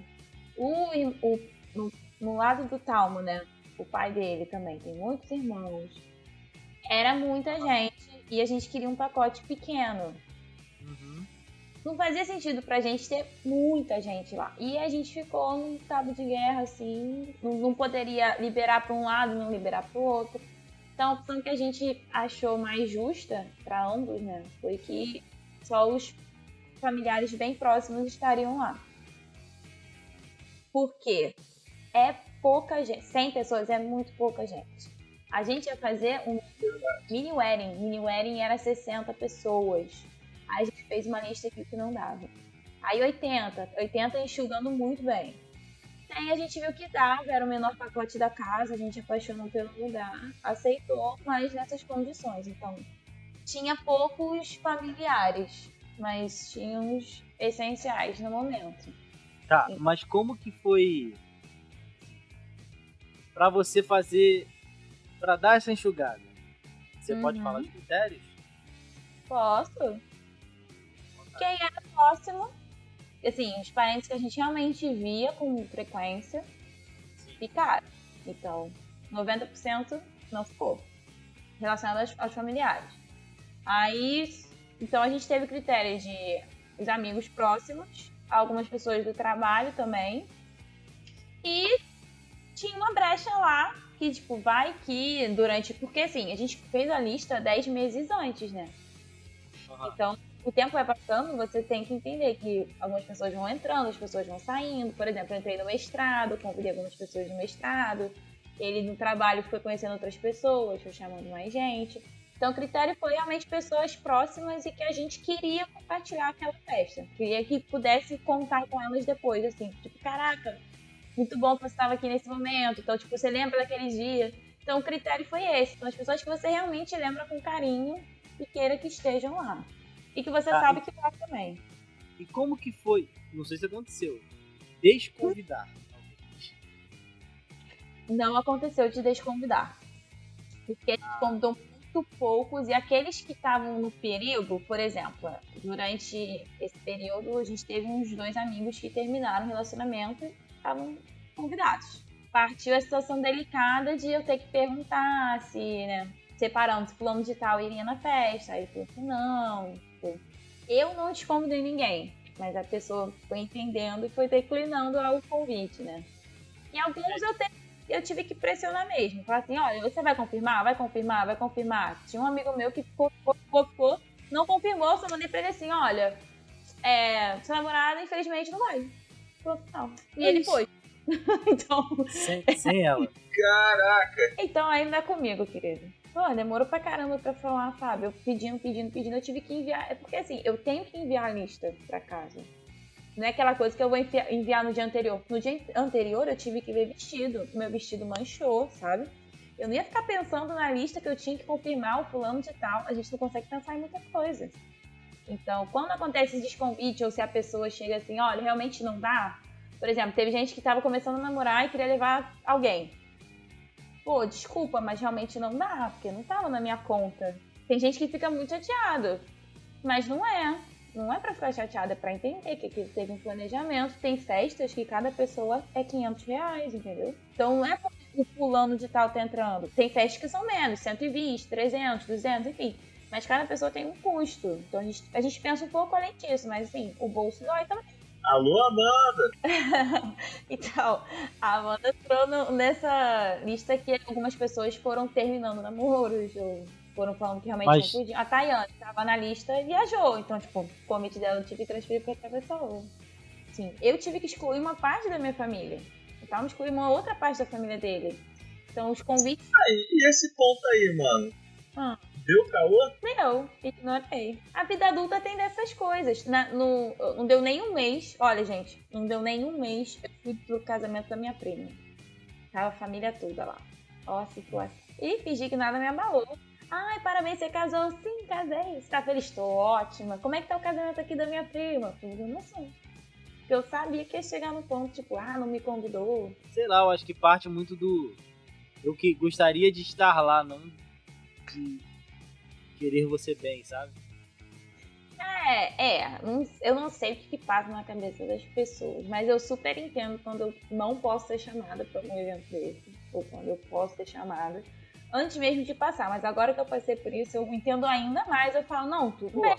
O, o- no, no lado do Talmo, né? O pai dele também tem muitos irmãos. Era muita gente e a gente queria um pacote pequeno Uhum. não fazia sentido pra gente ter muita gente lá. E a gente ficou num cabo de guerra, assim, não, não poderia liberar pra um lado, não liberar pro outro. Então a opção que a gente achou mais justa pra ambos, né, foi que só os familiares bem próximos estariam lá. Por quê? É pouca gente. 100 pessoas é muito pouca gente. A gente ia fazer um mini wedding. Mini wedding era 60 pessoas. Aí a gente fez uma lista aqui que não dava. Aí 80, 80 enxugando muito bem. Aí a gente viu que dava, era o menor pacote da casa, a gente apaixonou pelo lugar, aceitou, mas nessas condições. Então, tinha poucos familiares, mas tinha os essenciais no momento. Tá, mas como que foi pra você fazer, pra dar essa enxugada? Você pode Uhum. falar os critérios? Posso? Quem era próximo, assim, os parentes que a gente realmente via com frequência, ficaram. Então, 90% não ficou. Relacionado aos, aos familiares. Aí, então a gente teve critério de os amigos próximos, algumas pessoas do trabalho também. E tinha uma brecha lá que, tipo, vai que durante. Porque assim, a gente fez a lista 10 meses antes, né? Aham. Então, o tempo vai passando, você tem que entender que algumas pessoas vão entrando, as pessoas vão saindo. Por exemplo, eu entrei no mestrado, convidei algumas pessoas do mestrado. Ele no trabalho foi conhecendo outras pessoas, foi chamando mais gente. Então, o critério foi realmente pessoas próximas e que a gente queria compartilhar aquela festa. Queria que pudesse contar com elas depois, assim, tipo, caraca, muito bom que você estava aqui nesse momento. Então, tipo, você lembra daquele dia. Então, o critério foi esse. Então as pessoas que você realmente lembra com carinho e queira que estejam lá. E que você Tá, sabe e- que vai também. E como que foi? Não sei se aconteceu. Desconvidar. Não aconteceu de desconvidar. Porque a gente convidou muito poucos e aqueles que estavam no período, por exemplo, durante esse período a gente teve uns dois amigos que terminaram o relacionamento e estavam convidados. Partiu a situação delicada de eu ter que perguntar se, né, separando, se fulano de tal iria na festa. Aí ele falou que não. Eu não desconvidei ninguém, mas a pessoa foi entendendo e foi declinando o convite, né? E alguns eu te- eu tive que pressionar mesmo. Falar assim, olha, você vai confirmar? Vai confirmar? Vai confirmar? Tinha um amigo meu que ficou, ficou, ficou, ficou, não confirmou, só mandei pra ele assim, olha, é, sua namorada infelizmente não vai. Falou, não. E ele foi. então, Sem, sem ela. Caraca! então ainda é comigo, querido. Pô, demorou pra caramba pra falar, Fábio. Eu pedindo, pedindo, pedindo, eu tive que enviar. É porque assim, eu tenho que enviar a lista pra casa. Não é aquela coisa que eu vou enviar, no dia anterior. No dia anterior eu tive que ver vestido. Meu vestido manchou, sabe? Eu não ia ficar pensando na lista que eu tinha que confirmar o fulano de tal. A gente não consegue pensar em muita coisa. Então, quando acontece esse desconvite, ou se a pessoa chega assim, olha, realmente não dá. Por exemplo, teve gente que tava começando a namorar e queria levar alguém. Pô, desculpa, mas realmente não dá, porque não tava na minha conta. Tem gente que fica muito chateado, mas não é. Não é pra ficar chateada, é pra entender que aquilo teve um planejamento. Tem festas que cada pessoa é 500 reais, entendeu? Então não é porque o fulano de tal tá entrando. Tem festas que são menos, 120, 300, 200, enfim. Mas cada pessoa tem um custo. Então a gente, a gente pensa um pouco além disso, mas assim, o bolso dói também. Alô, Amanda! Então, a Amanda entrou nessa lista que algumas pessoas foram terminando namoros, ou foram falando que realmente Mas- não podiam. A Tayane estava na lista e viajou. Então, tipo, o convite dela eu tive que transferir para outra pessoa. Sim, eu tive que excluir uma parte da minha família. Então, excluir uma outra parte da família dele. Então, os convites Aí, e esse ponto aí, mano? Ah. Deu caô? Deu, ignorei. A vida adulta tem dessas coisas. Na- no, não deu nem um mês. Olha, gente, não deu nem um mês. Eu fui pro casamento da minha prima. Tava a família toda lá. Ó, a situação. E fingi que nada me abalou. Ai, parabéns, você casou? Sim, casei. Você tá feliz? Tô ótima. Como é que tá o casamento aqui da minha prima? Fiz emoção. Porque eu sabia que ia chegar no ponto, tipo, ah, não me convidou. Sei lá, eu acho que parte muito do. Eu que gostaria de estar lá, não de querer você bem, sabe? É, é. não- eu não sei o que, que passa na cabeça das pessoas, mas eu super entendo quando eu não posso ser chamada para um evento desse, ou quando eu posso ser chamada, antes mesmo de passar. Mas agora que eu passei por isso, eu entendo ainda mais. Eu falo, não, tudo Pô. bem.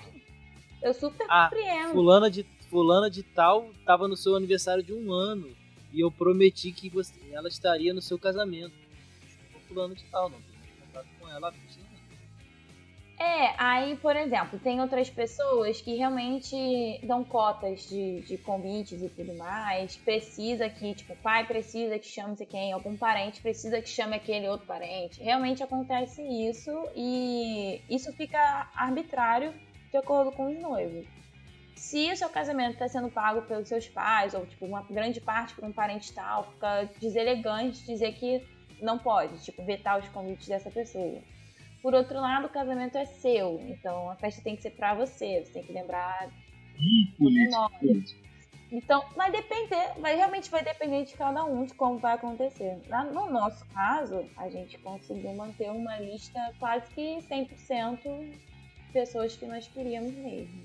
Eu super Ah, compreendo. Fulana de, fulana de tal tava no seu aniversário de um ano. E eu prometi que você, ela estaria no seu casamento. Desculpa, fulano de tal, não. Tive contato com ela há 20 anos. É, aí, por exemplo, tem outras pessoas que realmente dão cotas de, de convites e tudo mais. Precisa que, tipo, o pai precisa que chame sei quem, algum parente precisa que chame aquele outro parente. Realmente acontece isso e isso fica arbitrário de acordo com os noivos. Se o seu casamento está sendo pago pelos seus pais, ou tipo, uma grande parte por um parente tal, fica deselegante dizer que não pode, tipo, vetar os convites dessa pessoa. Por outro lado, o casamento é seu, então a festa tem que ser pra você, você tem que lembrar Ih, político. Então, vai depender, vai, realmente vai depender de cada um, de como vai acontecer. Na- No nosso caso, a gente conseguiu manter uma lista quase que 100% pessoas que nós queríamos mesmo.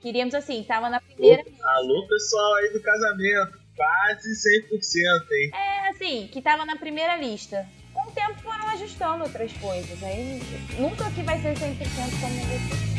Queríamos assim, tava na primeira Alô, pessoal aí do casamento. Quase 100%, hein? É assim, que tava na primeira lista. Ajustando outras coisas. Aí nunca que vai ser 100% como você.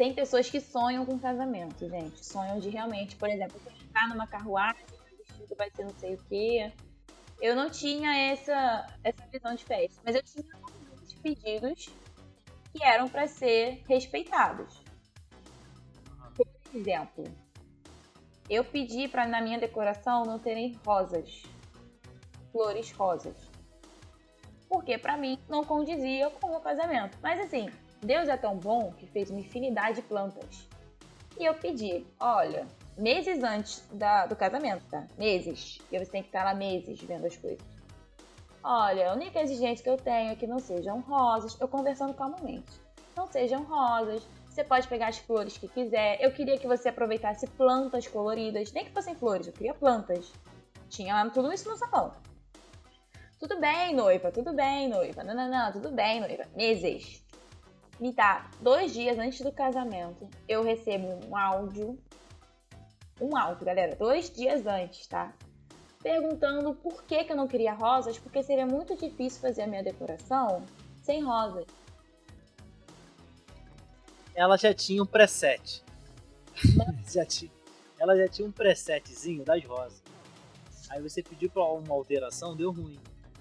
Tem pessoas que sonham com casamento, gente. Sonham de realmente, por exemplo, ficar numa carruagem, vestido vai ser não sei o quê. Eu não tinha essa, essa visão de festa, mas eu tinha alguns pedidos que eram para ser respeitados. Por exemplo, eu pedi para na minha decoração não terem rosas, flores rosas. Porque para mim não condizia com o meu casamento. Mas assim, Deus é tão bom que fez uma infinidade de plantas. E eu pedi, olha, meses antes da, do casamento, tá? Meses. E você tem que estar lá meses vendo as coisas. Olha, a única exigência que eu tenho é que não sejam rosas. Eu conversando calmamente. Não sejam rosas. Você pode pegar as flores que quiser. Eu queria que você aproveitasse plantas coloridas. Nem que fossem flores, eu queria plantas. Tinha tudo isso no salão. Tudo bem, noiva, tudo bem, noiva. Não, não, não, tudo bem, noiva. Meses. Me dá dois dias antes do casamento. Eu recebo um áudio. Um áudio, galera. Dois dias antes, tá? Perguntando por que, que eu não queria rosas, porque seria muito difícil fazer a minha decoração sem rosas. Ela já tinha um preset. já tinha, ela já tinha um presetzinho das rosas. Aí você pediu pra uma alteração, deu ruim.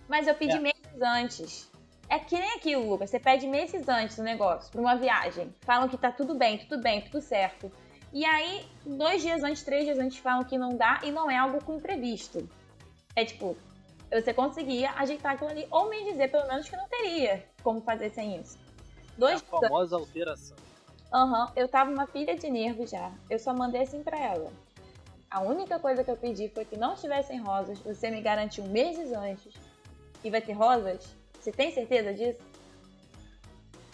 Mas eu pedi É. meses antes. É que nem aquilo, Lucas. Você pede meses antes do negócio, pra uma viagem. Falam que tá tudo bem, tudo bem, tudo certo. E aí, dois dias antes, três dias antes, falam que não dá e não é algo com imprevisto. É tipo, você conseguia ajeitar aquilo ali, ou me dizer pelo menos que não teria como fazer sem isso. A Dois dias famosa alteração. Aham, eu tava uma pilha de nervo já. Eu só mandei assim pra ela. A única coisa que eu pedi foi que não tivessem rosas. Você me garantiu meses antes que vai ter rosas. Você tem certeza disso?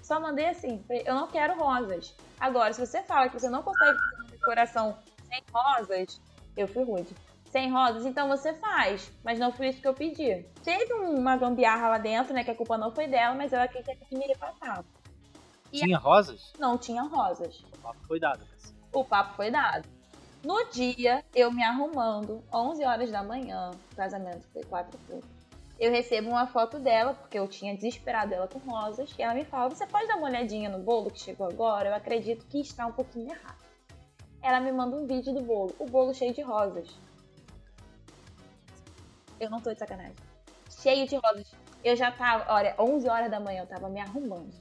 Só mandei assim. Eu não quero rosas. Agora, se você fala que você não consegue fazer uma decoração sem rosas, eu fui rude. Sem rosas, então você faz. Mas não foi isso que eu pedi. Teve uma gambiarra lá dentro, né? Que a culpa não foi dela, mas ela quis que me repassava. E Tinha rosas? Não tinha rosas. O papo foi dado. O papo foi dado. No dia, eu me arrumando, 11 horas da manhã, o casamento foi 4 e pouco. Eu recebo uma foto dela, porque eu tinha desesperado ela com rosas, e ela me fala: Você pode dar uma olhadinha no bolo que chegou agora? Eu acredito que está um pouquinho errado. Ela me manda um vídeo do bolo, o bolo cheio de rosas. Eu não tô de sacanagem. Cheio de rosas. Eu já tava, olha, 11 horas da manhã eu tava me arrumando.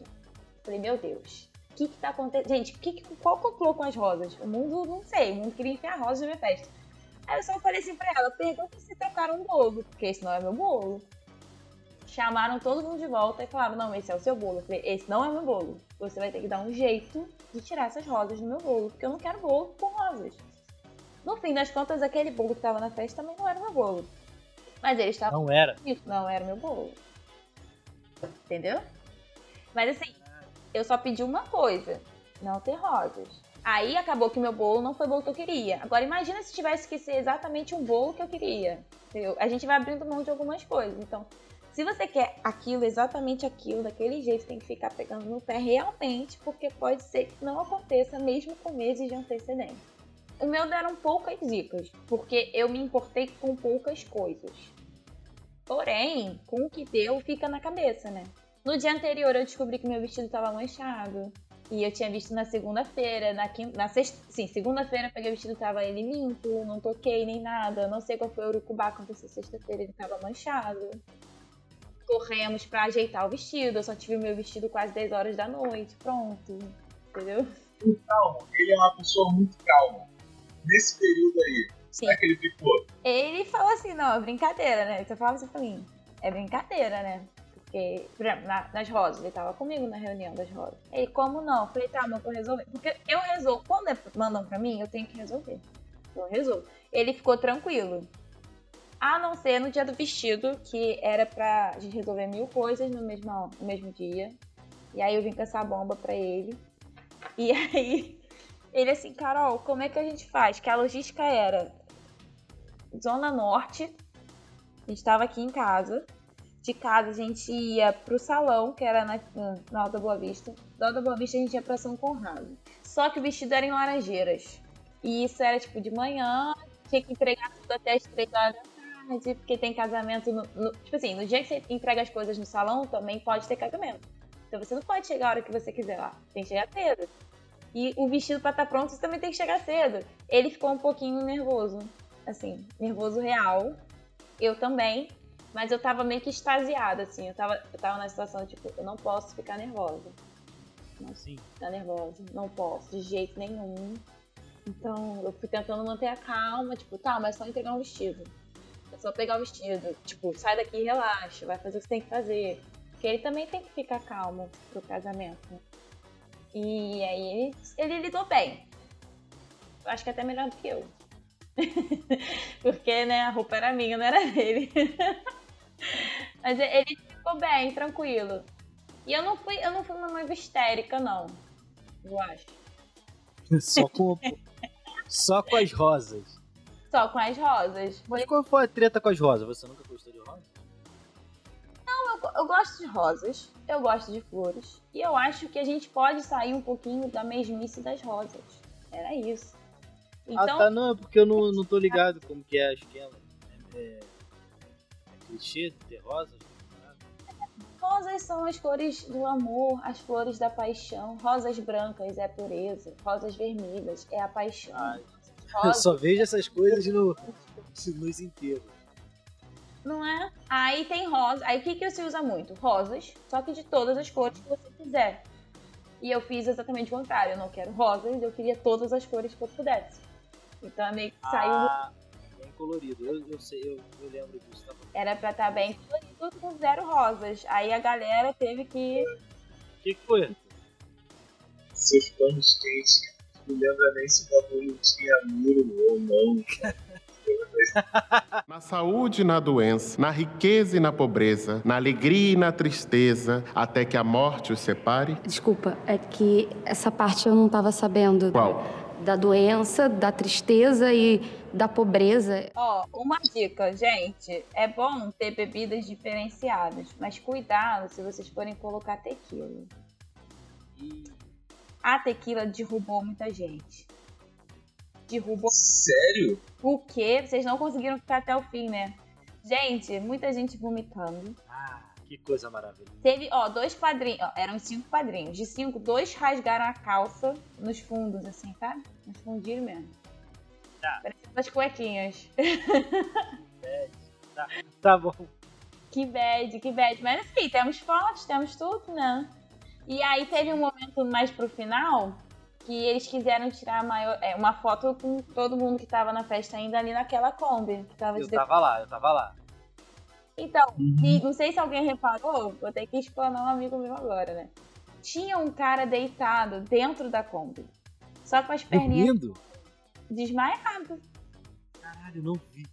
Falei, meu Deus, o que que tá acontecendo? Gente, que- qual complô com as rosas? O mundo, não sei, o mundo queria enfiar rosas na minha festa. Aí eu só falei assim pra ela, pergunta se trocaram um bolo, porque esse não é meu bolo. Chamaram todo mundo de volta e falaram, não, esse é o seu bolo. Eu falei, esse não é meu bolo. Você vai ter que dar um jeito de tirar essas rosas do meu bolo, porque eu não quero bolo com rosas. No fim das contas, aquele bolo que tava na festa também não era meu bolo. Mas eles estavam Não era. isso não era meu bolo. Entendeu? Mas assim, eu só pedi uma coisa: não ter rosas. Aí acabou que meu bolo não foi o bolo que eu queria. Agora imagina se tivesse que ser exatamente um bolo que eu queria. Entendeu? A gente vai abrindo mão de algumas coisas. Então, se você quer aquilo, exatamente aquilo, daquele jeito, tem que ficar pegando no pé realmente, porque pode ser que não aconteça mesmo com meses de antecedência. O meu deram poucas dicas, porque eu me importei com poucas coisas. Porém, com o que deu, fica na cabeça, né? No dia anterior eu descobri que meu vestido estava manchado. E eu tinha visto na segunda-feira, na quinta, na sexta, sim, segunda-feira eu peguei o vestido, tava ele limpo, não toquei nem nada. Não sei qual foi o urucubá que aconteceu sexta-feira, ele tava manchado. Corremos pra ajeitar o vestido, eu só tive o meu vestido quase 10 horas da noite, pronto. Entendeu? Calma, ele é uma pessoa muito calma. Nesse período aí, Sim. será que ele ficou? Ele falou assim, não, é brincadeira, né? Você falava assim pra mim, é brincadeira, né? Porque, por exemplo, na- nas rosas, ele tava comigo na reunião das rosas. Ele, como não? Eu falei, tá, mas eu vou resolver. Porque eu resolvo, quando é- mandam pra mim, eu tenho que resolver. Eu resolvo. Ele ficou tranquilo. A não ser no dia do vestido, que era pra gente resolver mil coisas no mesmo, no mesmo dia. E aí eu vim com essa bomba pra ele. E aí, ele assim, Carol, como é que a gente faz? Que a logística era Zona Norte. A gente tava aqui em casa. De casa a gente ia pro salão, que era na, na, Alta Boa Vista. Da Alta Boa Vista a gente ia pra São Conrado. Só que o vestido era em Laranjeiras. E isso era tipo de manhã, tinha que entregar tudo até as 3 horas da tarde, porque tem casamento no, no- Tipo assim, no dia que você entrega as coisas no salão, também pode ter casamento. Então você não pode chegar a hora que você quiser lá. Tem que chegar cedo. E o vestido pra estar pronto, você também tem que chegar cedo. Ele ficou um pouquinho nervoso. Assim, nervoso real. Eu também. Mas eu tava meio que extasiada, assim. Eu tava, eu tava na situação, tipo, eu não posso ficar nervosa. Não Sim. ficar nervosa. Não posso, de jeito nenhum. Então, eu fui tentando manter a calma, tipo, tá, mas é só entregar um vestido. É só pegar o vestido. Tipo, sai daqui e relaxa, vai fazer o que você tem que fazer. Porque ele também tem que ficar calmo pro casamento. E aí ele, ele lidou bem. Eu acho que até melhor do que eu. Porque, né, a roupa era minha, não era dele. Mas ele ficou bem, tranquilo. E eu não fui, eu não fui uma noiva histérica, não. Eu acho. Só com, só com as rosas. Só com as rosas. Mas qual foi a treta com as rosas? Você nunca gostou de rosa? Eu, eu gosto de rosas, eu gosto de flores. E eu acho que a gente pode sair um pouquinho da mesmice das rosas. Era isso. Então, ah, tá, não, é porque eu não, não tô ligado como que é a esquema. É, é clichê ter rosas? rosas são as cores do amor, as flores da paixão. Rosas brancas é a pureza, rosas vermelhas é a paixão. Eu Rosas- só vejo essas coisas no, nos enterros. Não é? Aí tem rosa. Aí o que, que se usa muito? Rosas, só que de todas as cores que você quiser. E eu fiz exatamente o contrário. Eu não quero rosas, eu queria todas as cores que eu pudesse. Então é meio que saiu. Ah, colorido. Eu, eu sei, eu, eu lembro disso. Tá bom. Era pra estar bem colorido com zero rosas. Aí a galera teve que. O que, que foi? Seus panos quentes, não lembra nem se o bagulho tinha muro ou não. Na saúde e na doença, na riqueza e na pobreza, na alegria e na tristeza, até que a morte os separe? Desculpa, é que essa parte eu não estava sabendo. Qual? Da doença, da tristeza e da pobreza. Ó, uma dica, gente. É bom ter bebidas diferenciadas, mas cuidado se vocês forem colocar tequila. A tequila derrubou muita gente. Derrubou Sério? Por quê? Vocês não conseguiram ficar até o fim, né? Gente, muita gente vomitando. Ah, que coisa maravilhosa. Teve, ó, dois padrinhos. ó, eram cinco padrinhos. De cinco, dois rasgaram a calça nos fundos, assim, sabe? Nos fundinhos mesmo. Tá. Parecendo as cuequinhas. Tá, tá bom. Que bad, que bad. Mas assim, temos fotos, temos tudo, né? E aí teve um momento mais pro final que eles quiseram tirar maior, é, uma foto com todo mundo que tava na festa ainda ali naquela Kombi. Que tava Eu de tava lá, eu tava lá. Então, e não sei se alguém reparou, vou ter que explanar um amigo meu agora, né? Tinha um cara deitado dentro da Kombi. Só com as perninhas Dormindo? desmaiado. Caralho, não vi.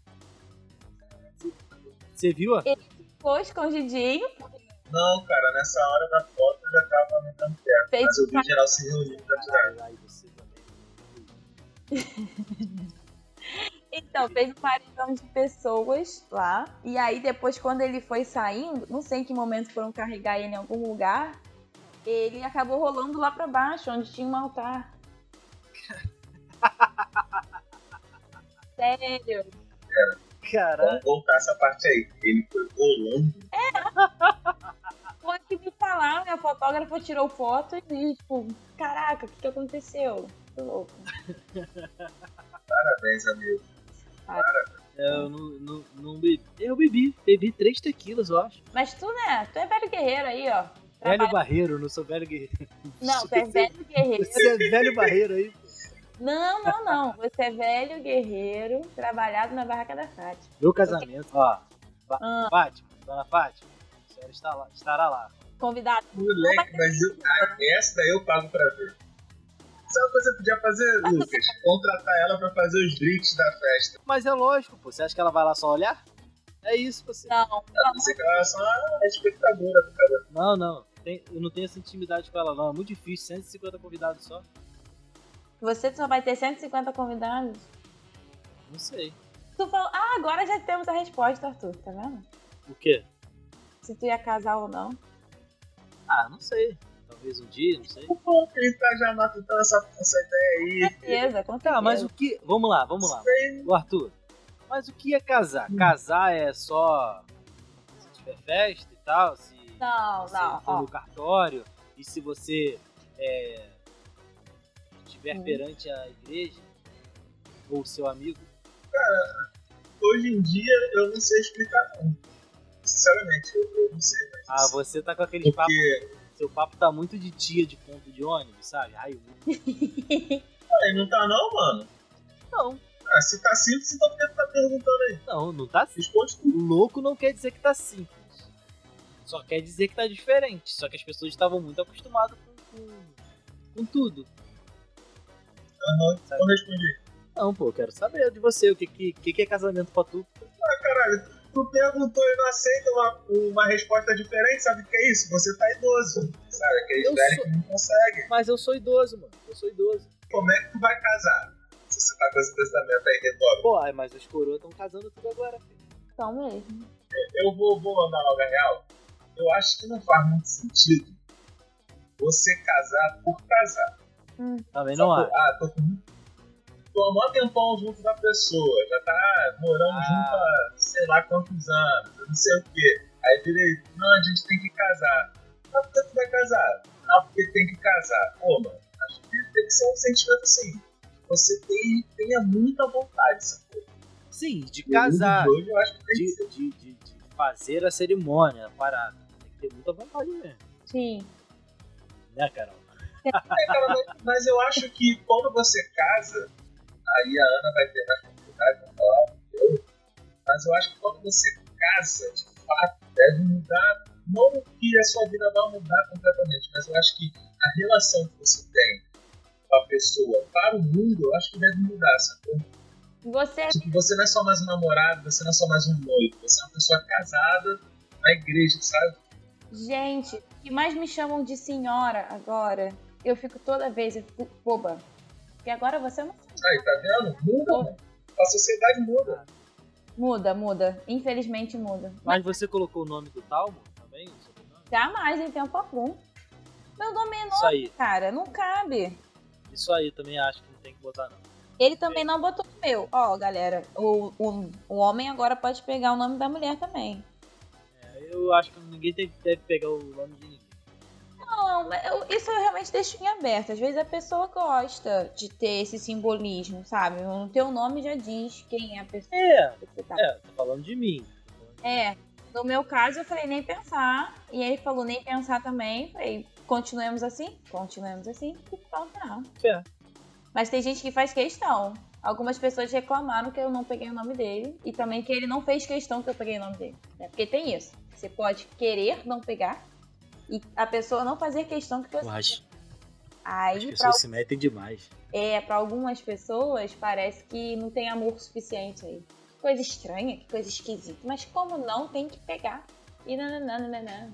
Você viu? ó? Ficou escondidinho, Não, cara, nessa hora da foto eu já tava me dando perto. fez Mas eu vi geral se reunindo pra tirar. Então, fez um paredão de pessoas lá. E aí, depois, quando ele foi saindo, não sei em que momento foram carregar ele em algum lugar, ele acabou rolando lá pra baixo, onde tinha um altar. Sério. Caralho. Vamos voltar essa parte aí. Ele foi rolando. Foi o que me falaram, né? O fotógrafo tirou foto e, tipo, caraca, o que, que aconteceu? Que louco. Parabéns, amigo. É, eu não, não, não bebi. Eu bebi. Bebi três tequilas, eu acho. Mas tu, né? Tu é velho guerreiro aí, ó. Velho Trabalha- barreiro, não sou velho guerreiro. Não, tu é velho guerreiro. Você é velho barreiro aí. Não, não, não. Você é velho guerreiro, trabalhado na barraca da Fátima. Meu casamento, ó. Ah. Fátima, dona Fátima, a senhora está lá, estará lá. Convidado. Moleque, mas eu, ah, essa daí eu pago pra ver. Sabe o que você podia fazer, Lucas? Contratar ela pra fazer os drinks da festa. Mas é lógico, pô. Você acha que ela vai lá só olhar? É isso, você. Não, Ela disse que ela é só a espectadora do cara. Não, não. Tem- eu não tenho essa intimidade com ela, não. É muito difícil. 150 convidados só. você só vai ter 150 convidados. Não sei. Tu falou, ah, agora já temos a resposta, Arthur, tá vendo? O quê? Se tu ia casar ou não. Ah, não sei. Talvez um dia, não sei. Que ele tá já matutando essa, essa ideia Com aí. certeza, com certeza. Tá, mas o que. Vamos lá, vamos lá. O Arthur. Mas o que é casar? Casar é só se tiver festa e tal, se Não, você não, for ó. no cartório e se você é, estiver Hum. perante a igreja ou seu amigo. Hoje em dia eu não sei explicar não. Sinceramente, eu, eu não sei. Mas Ah, você tá com aquele papo. Seu papo tá muito de tia de ponto de ônibus, sabe? Ai, eu- aí não tá não, mano. não, Ah, se tá simples, então por que tá perguntando aí? não, não tá. Responde tudo. Louco não quer dizer que tá simples. Só quer dizer que tá diferente. Só que as pessoas estavam muito acostumadas com, com, com tudo. Aham, Sabe? então respondi. Não, pô, eu quero saber de você. O que, que, que que é casamento pra tu? Ah, caralho, tu perguntou e não aceita uma, uma resposta diferente, sabe o que é isso? Você tá idoso. Sabe, aquele Eu velho sou- que não consegue. Mas eu sou idoso, mano. Eu sou idoso. Como é que tu vai casar? Se você tá com esse testamento aí retórico. Pô, mas os coroas estão casando tudo agora, filho. Então mesmo. Eu vou, vou mandar logo a real. Eu acho que não faz muito sentido você casar por casar. Também não há. Ah, tô com tô há mó tempão junto da pessoa, já tá morando Ah. junto há sei lá quantos anos, eu não sei o quê. Aí virei, não, a gente tem que casar. Ah, por que tu vai casar? Ah, porque tem que casar. Pô, mano, acho que tem que ser um sentimento assim. Você tem, tenha muita vontade, sacou? Sim, de E casar. Hoje eu acho que tem que ser. De, de, de, de fazer a cerimônia, a parada. Tem que ter muita vontade mesmo. Sim. Né, Carol? É, cara, mas, mas eu acho que quando você casa, aí a Ana vai ter mais dificuldade pra falar, eu, mas eu acho que quando você casa, de fato, deve mudar, não que a sua vida vai mudar completamente, mas eu acho que a relação que você tem com a pessoa para o mundo, eu acho que deve mudar, sacou? Você Tipo, você não é só mais um namorado, você não é só mais um noivo, você é uma pessoa casada na igreja, sabe? Gente, o que mais me chamam de senhora agora, eu fico toda vez eu fico boba. Porque agora você não Aí, tá vendo? Muda, mano. A sociedade muda. muda, muda. Infelizmente muda. Mas você colocou o nome do Talmo também? Jamais em tempo algum. Meu nome é aí. cara, não cabe. Isso aí também acho que não tem que botar, não. Ele também não botou o meu. Ó, galera, o, o, o homem agora pode pegar o nome da mulher também. É, eu acho que ninguém deve pegar o nome de ninguém. Não, eu- isso eu realmente deixo em aberto. Às vezes a pessoa gosta de ter esse simbolismo, sabe? O teu nome já diz quem é a pessoa É, que você tá. é, tô falando de mim. É, no meu caso eu falei nem pensar, e ele falou nem pensar também. Falei, continuemos assim? Continuemos assim. E pronto. É. Mas tem gente que faz questão. Algumas pessoas reclamaram que eu não peguei o nome dele e também que ele não fez questão que eu peguei o nome dele. né? Porque tem isso. Você pode querer não pegar e a pessoa não fazer questão que você. Porra, as, as Aí, pra, pessoas se metem demais. é, pra algumas pessoas, parece que não tem amor suficiente aí. Que Coisa estranha, que coisa esquisita. Mas como não, tem que pegar. E nananana.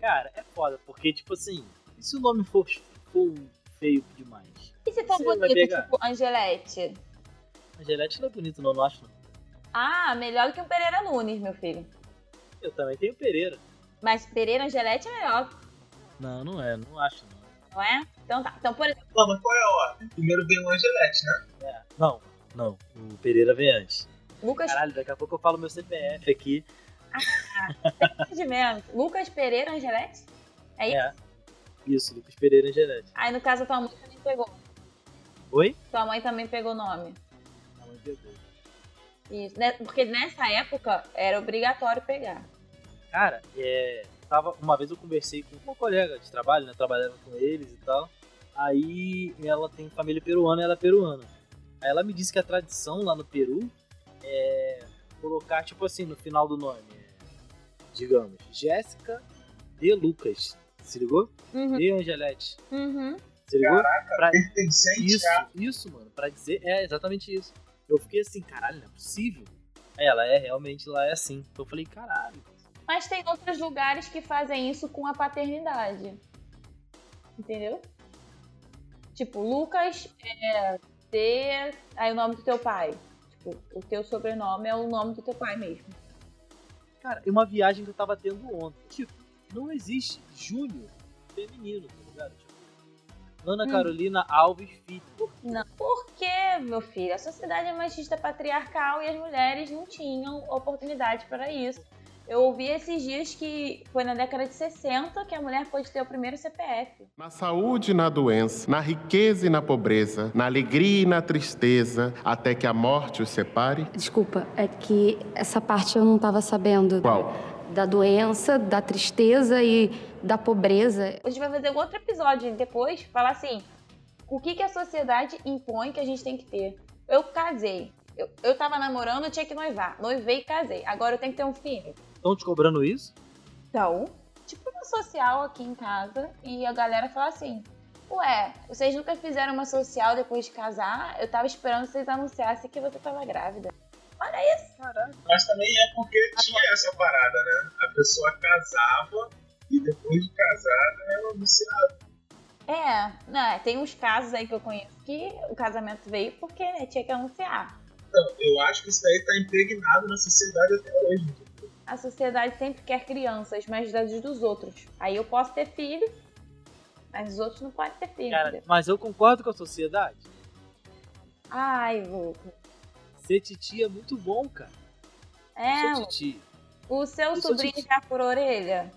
Cara, é foda, porque, tipo assim, e se o nome for, for feio demais? E se for Você bonito, tipo Angelete? Angelete não é bonito, não, não acho, não. Ah, melhor do que um Pereira Nunes, meu filho. Eu também tenho Pereira. Mas Pereira Angelete é melhor, Não, não é, não acho, não. não é? Então tá. Então, por exemplo, Não, mas qual é a ordem? Primeiro vem o Angelete, né? É. Não, não. O Pereira vem antes. Lucas Caralho, daqui a pouco eu falo meu CPF aqui. de menos. Lucas Pereira Angelete? É isso? É. Isso, Lucas Pereira Angelete. Aí no caso a tua mãe também pegou. Oi? Tua mãe também pegou o nome. A mãe pegou. Isso. né? Porque nessa época era obrigatório pegar. Cara, é, tava, uma vez eu conversei com uma colega de trabalho, né? Trabalhava com eles e tal. Aí ela tem família peruana e ela é peruana. Aí ela me disse que a tradição lá no Peru é colocar, tipo assim, no final do nome. é, digamos, Jéssica de Lucas. Se ligou? Uhum. De Angelete. Uhum. Se ligou? Pra- Pertencente Isso, a... isso, mano, pra dizer, é exatamente isso. Eu fiquei assim, caralho, não é possível. Aí ela é, realmente lá é assim. Então eu falei, caralho. Mas tem outros lugares que fazem isso com a paternidade. Entendeu? Tipo, Lucas é de. Aí o nome do teu pai. Tipo, o teu sobrenome é o nome do teu pai mesmo. Cara, é uma viagem que eu tava tendo ontem. Tipo, não existe Júnior feminino, tá ligado? Tipo, Ana Hum. Carolina Alves Filho. Não. Por quê, meu filho? A sociedade é machista patriarcal e as mulheres não tinham oportunidade para isso. Eu ouvi esses dias que foi na década de 60 que a mulher pôde ter o primeiro CPF. Na saúde e na doença, na riqueza e na pobreza, na alegria e na tristeza, até que a morte os separe? Desculpa, é que essa parte eu não estava sabendo. Qual? Da doença, da tristeza e da pobreza. A gente vai fazer um outro episódio depois, falar assim, o que, que a sociedade impõe que a gente tem que ter. Eu casei, eu, eu tava namorando, eu tinha que noivar. Noivei e casei. Agora eu tenho que ter um filho. Estão te cobrando isso? Então, tipo uma social aqui em casa e a galera fala assim: Ué, vocês nunca fizeram uma social depois de casar? Eu tava esperando vocês anunciassem que você tava grávida. Olha isso! Mas também é porque tinha essa parada, né? A pessoa casava e depois de casada ela anunciava. É, né, tem uns casos aí que eu conheço que o casamento veio porque né, tinha que anunciar. Então, eu acho que isso daí tá impregnado na sociedade até hoje. A sociedade sempre quer crianças, mas das dos outros. Aí eu posso ter filho, mas os outros não podem ter filho. Cara, mas eu concordo com a sociedade. Ai, louco. Ser titi é muito bom, cara. É, Ser titi. o seu Isso sobrinho já por orelha?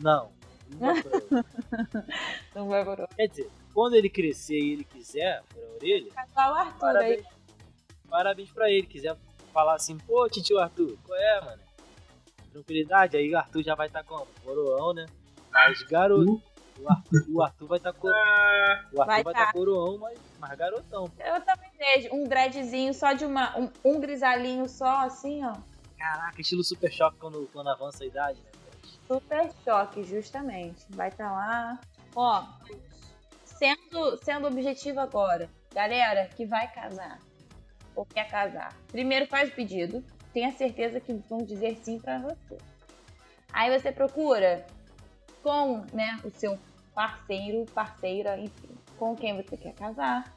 Não. não vai. Não vai por orelha. Quer dizer, quando ele crescer e ele quiser por orelha, Casal Arthur parabéns, aí. parabéns pra ele. Quiser falar assim, pô, titio Arthur, qual é, mano? Tranquilidade, aí o Arthur já vai estar com coroão, né? Mas garoto. O Arthur, o Arthur vai estar coroão. O Arthur Vai vai estar tá. coroão, mas, mas garotão. Eu também vejo um dreadzinho só de uma. Um, um grisalhinho só, assim, ó. Caraca, estilo super choque quando, quando avança a idade, né? Super choque, justamente. Vai estar lá. Ó, sendo, sendo objetivo agora, galera que vai casar ou quer casar, primeiro faz o pedido, tenha certeza que vão dizer sim pra você. Aí você procura com né, o seu parceiro, parceira, enfim, com quem você quer casar,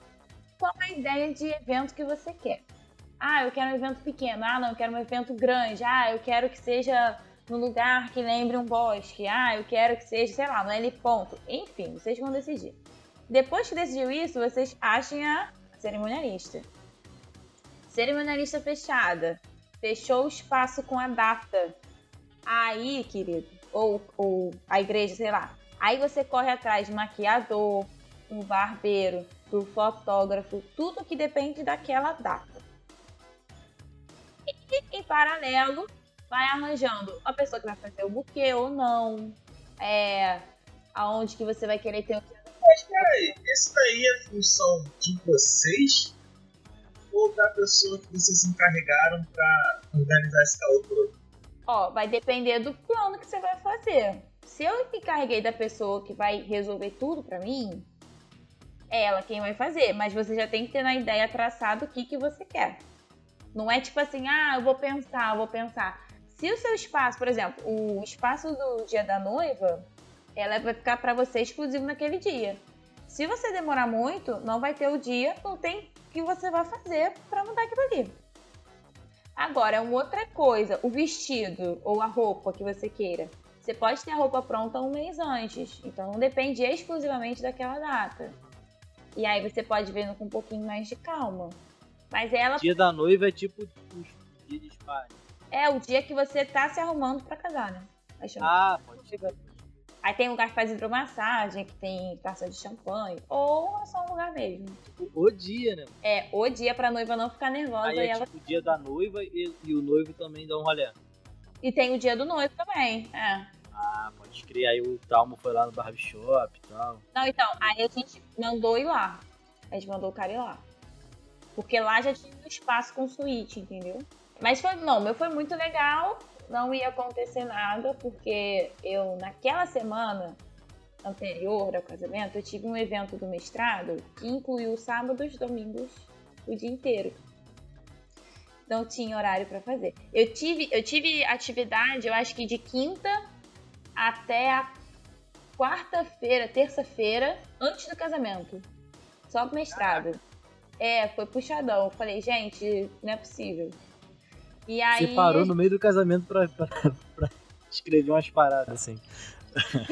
qual a ideia de evento que você quer. Ah, eu quero um evento pequeno. Ah, não, eu quero um evento grande. Ah, eu quero que seja num lugar que lembre um bosque. Ah, eu quero que seja, sei lá, no L ponto. Enfim, vocês vão decidir. Depois que decidiu isso, vocês achem a cerimonialista. Cerimonialista fechada. Fechou o espaço com a data. Aí, querido, ou, ou a igreja, sei lá. Aí você corre atrás de maquiador, do barbeiro, do fotógrafo, tudo que depende daquela data. E, em paralelo, vai arranjando a pessoa que vai fazer o buquê ou não, é, aonde que você vai querer ter o Mas peraí, isso daí é função de vocês ou da pessoa que vocês encarregaram pra organizar esse caô? Ó, vai depender do plano que você vai fazer. Se eu me encarreguei da pessoa que vai resolver tudo pra mim, é ela quem vai fazer. Mas você já tem que ter na ideia traçado o que, que você quer. Não é tipo assim, ah, eu vou pensar, eu vou pensar. Se o seu espaço, por exemplo, o espaço do dia da noiva, ela vai ficar pra você exclusivo naquele dia. Se você demorar muito, não vai ter o dia, não tem que você vai fazer pra mudar aquilo ali. Agora, uma outra coisa, o vestido ou a roupa que você queira. Você pode ter a roupa pronta um mês antes, então não depende exclusivamente daquela data. E aí você pode ver com um pouquinho mais de calma. Mas ela Dia da noiva é tipo o dia de espalha. é o dia que você tá se arrumando pra casar, né? Ah, pode chegar. Aí tem lugar que faz hidromassagem, que tem taça de champanhe, ou é só um lugar mesmo. O dia, né? É, o dia pra noiva não ficar nervosa Aí e é ela. tipo o dia da noiva e, e o noivo também dá um rolê. E tem o dia do noivo também. É. Ah, pode crer. Aí o Talmo foi lá no barbershop e tal. Não, então, aí a gente mandou ir lá. A gente mandou o cara ir lá. Porque lá já tinha um espaço com suíte, entendeu? Mas foi, não, meu foi muito legal. Não ia acontecer nada, porque eu, naquela semana anterior ao casamento, eu tive um evento do mestrado que incluiu sábados, domingos, o dia inteiro. Então tinha horário pra fazer. Eu tive, eu tive atividade, eu acho que de quinta até a quarta-feira, terça-feira, antes do casamento. Só pro mestrado. É, foi puxadão. Eu falei, gente, não é possível. E aí. Você parou no meio do casamento pra, pra, pra escrever umas paradas assim.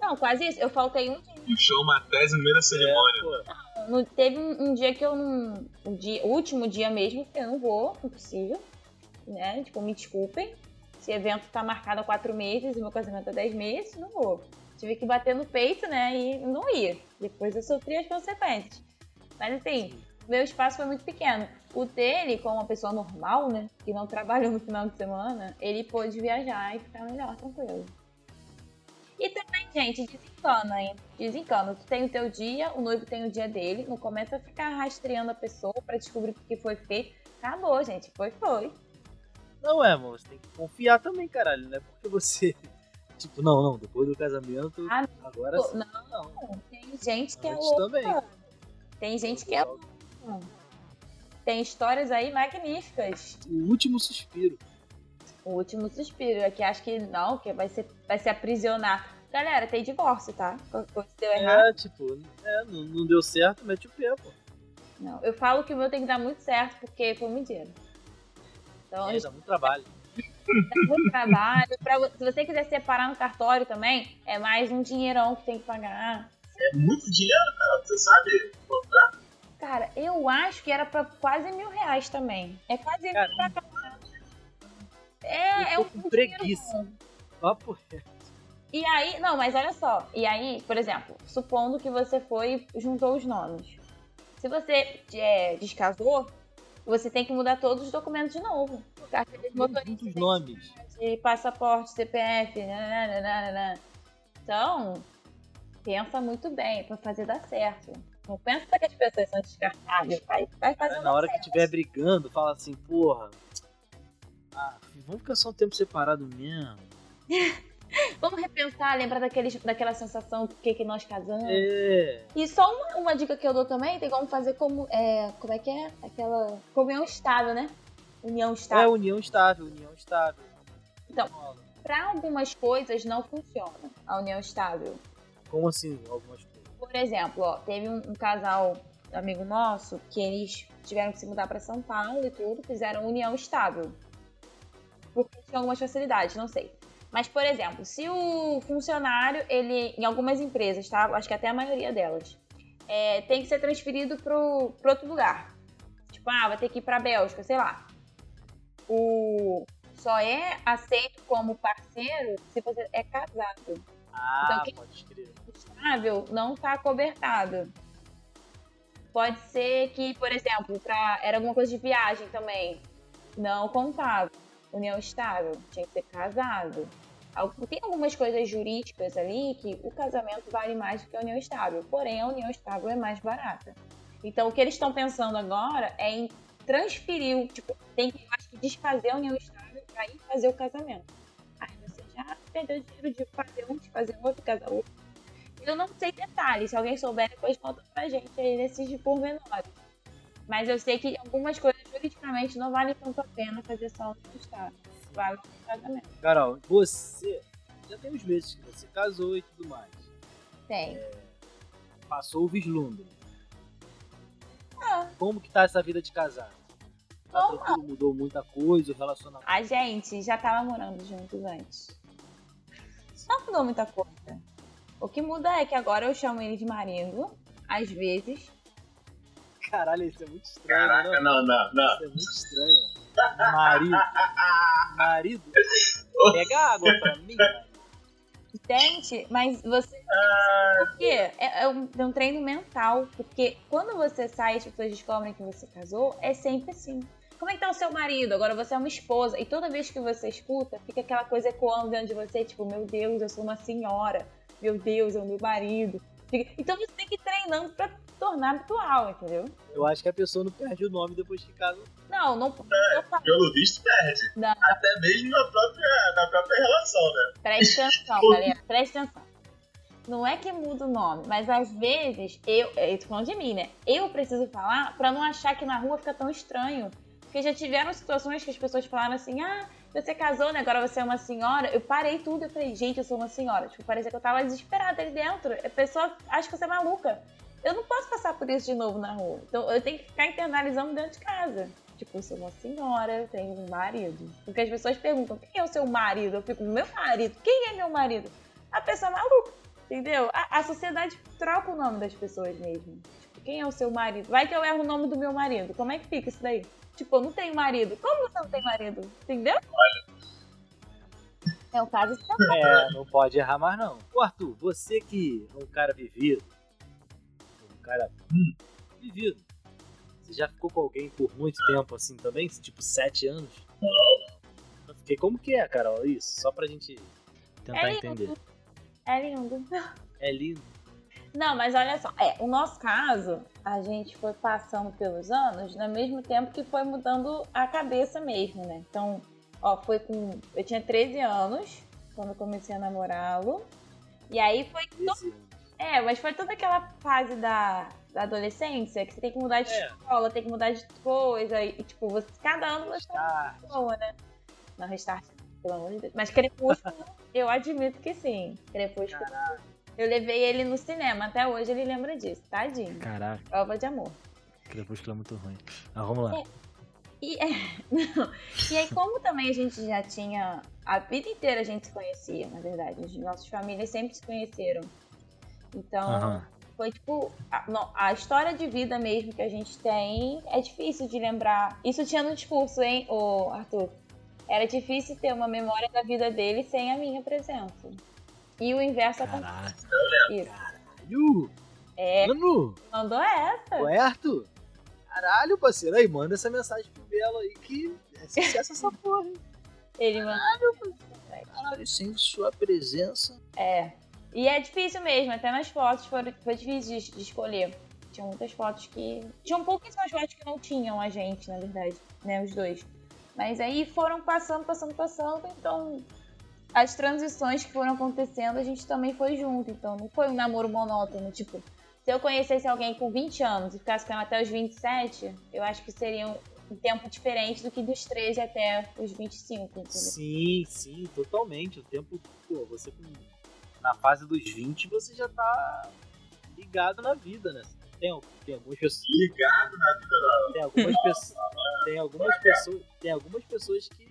Não, quase isso. Eu faltei um dia. Puxou uma tese no meio da cerimônia. É. No- teve um, um dia que eu não. O, dia, último dia mesmo, que eu não vou, impossível. Né? Tipo, me desculpem. Esse evento tá marcado há quatro meses e meu casamento há dez meses, não vou. Tive que bater no peito, né? E não ir. Depois eu sofri as consequências. Mas assim, meu espaço foi muito pequeno. O dele, como uma pessoa normal, né? Que não trabalhou no final de semana, ele pôde viajar e ficar melhor, tranquilo. E também, gente, desencana, hein? Desencana. Tu tem o teu dia, o noivo tem o dia dele. Não começa a ficar rastreando a pessoa pra descobrir o que foi feito. Acabou, gente. Foi, foi. Não é, mano. Você tem que confiar também, caralho. Não é porque você. Tipo, não, não. Depois do casamento. Ah, agora não, Não. Tem gente que é Antes louca. também. Tem gente que é louca. Tem histórias aí magníficas. O último suspiro. O último suspiro é que acho que não, que vai, ser, vai se aprisionar. Galera, tem divórcio, tá? Coisa deu errado. É, tipo, é, não, não deu certo, mete o pé, pô. Não, eu falo que o meu tem que dar muito certo porque foi muito dinheiro. Então, É, dá muito trabalho. dá muito trabalho. Pra, se você quiser separar no cartório também, é mais um dinheirão que tem que pagar. É muito dinheiro, cara. Você sabe contar? Cara, eu acho que era pra quase mil reais também. É quase Cara, mil pra cada. É, é um preguiça. Papo. E aí, não, mas olha só. E aí, por exemplo, supondo que você foi e juntou os nomes. Se você é, descasou, você tem que mudar todos os documentos de novo. Carteira de motorista, Muitos nomes. de passaporte, CPF, nananana. Então, pensa muito bem pra fazer dar certo. Não pensa que as pessoas são descartáveis. Vai, vai fazer na hora que estiver brigando, fala assim, porra. Ah, vamos ficar só um tempo separado mesmo. Vamos repensar, lembrar daqueles, daquela sensação do que, que nós casamos. É. E só uma, uma dica que eu dou também, tem como fazer como. É, como é que é? Aquela. Comunhão estável, né? União É estável. união estável, união estável. Então. Pra algumas coisas não funciona a união estável. Como assim, algumas coisas? Por exemplo, ó, teve um, um casal amigo nosso que eles tiveram que se mudar pra São Paulo e tudo, fizeram união estável. Porque tinha algumas facilidades, não sei. Mas, por exemplo, se o funcionário, ele, em algumas empresas, tá? Acho que até a maioria delas, é, tem que ser transferido pro outro lugar. Tipo, ah, vai ter que ir pra Bélgica, sei lá. O, só é aceito como parceiro se você é casado Ah, Então, quem- pode escrever. Não está cobertado. Pode ser que, por exemplo, pra, era alguma coisa de viagem também. Não contava. União estável, tinha que ser casado. Tem algumas coisas jurídicas ali que o casamento vale mais do que a união estável. Porém, a união estável é mais barata. Então, o que eles estão pensando agora é em transferir, tipo, tem que, acho que desfazer a união estável para ir fazer o casamento. Aí você já perdeu dinheiro de fazer um, de fazer outro, casar outro. Eu não sei detalhes, se alguém souber, depois conta pra gente aí nesses pormenores. Mas eu sei que algumas coisas juridicamente não valem tanto a pena fazer só no estado. Vale o casamento. Carol, você já tem uns meses que você casou e tudo mais. Tem. Passou o vislumbre. Ah. Como que tá essa vida de casado? Tá tranquilo, mudou muita coisa, o relacionamento. A gente já tava morando juntos antes. Não mudou muita coisa. O que muda é que agora eu chamo ele de marido, às vezes. Caralho, isso é muito estranho, Caraca, né? não, não, não. Isso é muito estranho, mano. Marido. Marido. Pega água pra mim. Entende? Mas você. Por quê? É, é um, é um treino mental. Porque quando você sai e as pessoas descobrem que você casou, é sempre assim. Como é que tá o seu marido? Agora você é uma esposa. E toda vez que você escuta, fica aquela coisa ecoando dentro de você, tipo, meu Deus, eu sou uma senhora. Meu Deus, é o meu marido. Então você tem que ir treinando pra tornar habitual, entendeu? Eu acho que a pessoa não perde o nome depois que casa. Não, não. Eu falo, Pelo visto, perde. Não. Até mesmo na própria, na própria relação, né? Preste atenção, galera. Preste atenção. Não é que muda o nome, mas às vezes eu. Eu tô falando de mim, né? Eu preciso falar pra não achar que na rua fica tão estranho. Porque já tiveram situações que as pessoas falaram assim: ah, você casou, né? Agora você é uma senhora. Eu parei tudo e falei: gente, eu sou uma senhora. Tipo, parecia que eu tava desesperada ali dentro. A pessoa acha que você é maluca. Eu não posso passar por isso de novo na rua. Então eu tenho que ficar internalizando dentro de casa. Tipo, eu sou uma senhora, eu tenho um marido. Porque as pessoas perguntam: quem é o seu marido? Eu fico: meu marido. Quem é meu marido? A pessoa é maluca. Entendeu? A, a sociedade troca o nome das pessoas mesmo. Quem é o seu marido? Vai que eu erro o nome do meu marido. Como é que fica isso daí? Tipo, eu não tenho marido. Como você não tem marido? Entendeu? É o caso de É, não pode errar mais não. Ô Arthur, você que é um cara vivido, um cara vivido, você já ficou com alguém por muito tempo assim também? Tipo, sete anos? Eu fiquei como que é, Carol? Isso, só pra gente tentar É entender. É lindo. É lindo. Não, mas olha só, é, o nosso caso, a gente foi passando pelos anos no mesmo tempo que foi mudando a cabeça mesmo, né? Então, ó, foi com. Eu tinha 13 anos quando eu comecei a namorá-lo. E aí foi. to- 13 anos. É, mas foi toda aquela fase da, da adolescência que você tem que mudar de É. escola, tem que mudar de coisa. E, tipo, você, cada ano você uma Tá. pessoa, né? Não, restart, pelo amor de Deus. Mas Crepúsculo, eu admito que sim. Crepúsculo. Eu levei ele no cinema, até hoje ele lembra disso, tadinho. Caraca, Prova de amor. Crepúsculo é muito ruim. Mas vamos lá. E, é, e aí, como também a gente já tinha. A vida inteira a gente se conhecia, na verdade. As nossas famílias sempre se conheceram. Então, Aham. foi tipo. A, não, a história de vida mesmo que a gente tem é difícil de lembrar. Isso tinha no discurso, hein, ô Arthur? Era difícil ter uma memória da vida dele sem a minha presença. E o inverso acontece. Caralho. Isso. Caralho. É, Mano, mandou essa. Arthur? Caralho, parceiro. Aí, manda essa mensagem pro Belo aí que é sucesso essa porra, hein? Ele mandou. Caralho, sem sua presença. É. E é difícil mesmo, até nas fotos foi, foi difícil de, de escolher. Tinha muitas fotos que. Tinham pouquíssimas fotos que não tinham a gente, na verdade, né? Os dois. Mas aí foram passando, passando, passando, então. As transições que foram acontecendo, a gente também foi junto. Então não foi um namoro monótono. Tipo, se eu conhecesse alguém com 20 anos e ficasse com ela até os 27, eu acho que seria um, tempo diferente do que dos 13 até os 25, entendeu? Sim, sim, totalmente. O tempo, pô, você com. Na fase dos 20, você já tá ligado na vida, né? Tem, tem algumas pessoas. Ligado na vida não. Tem algumas pessoas. Tem algumas pessoas. Tem algumas pessoas que.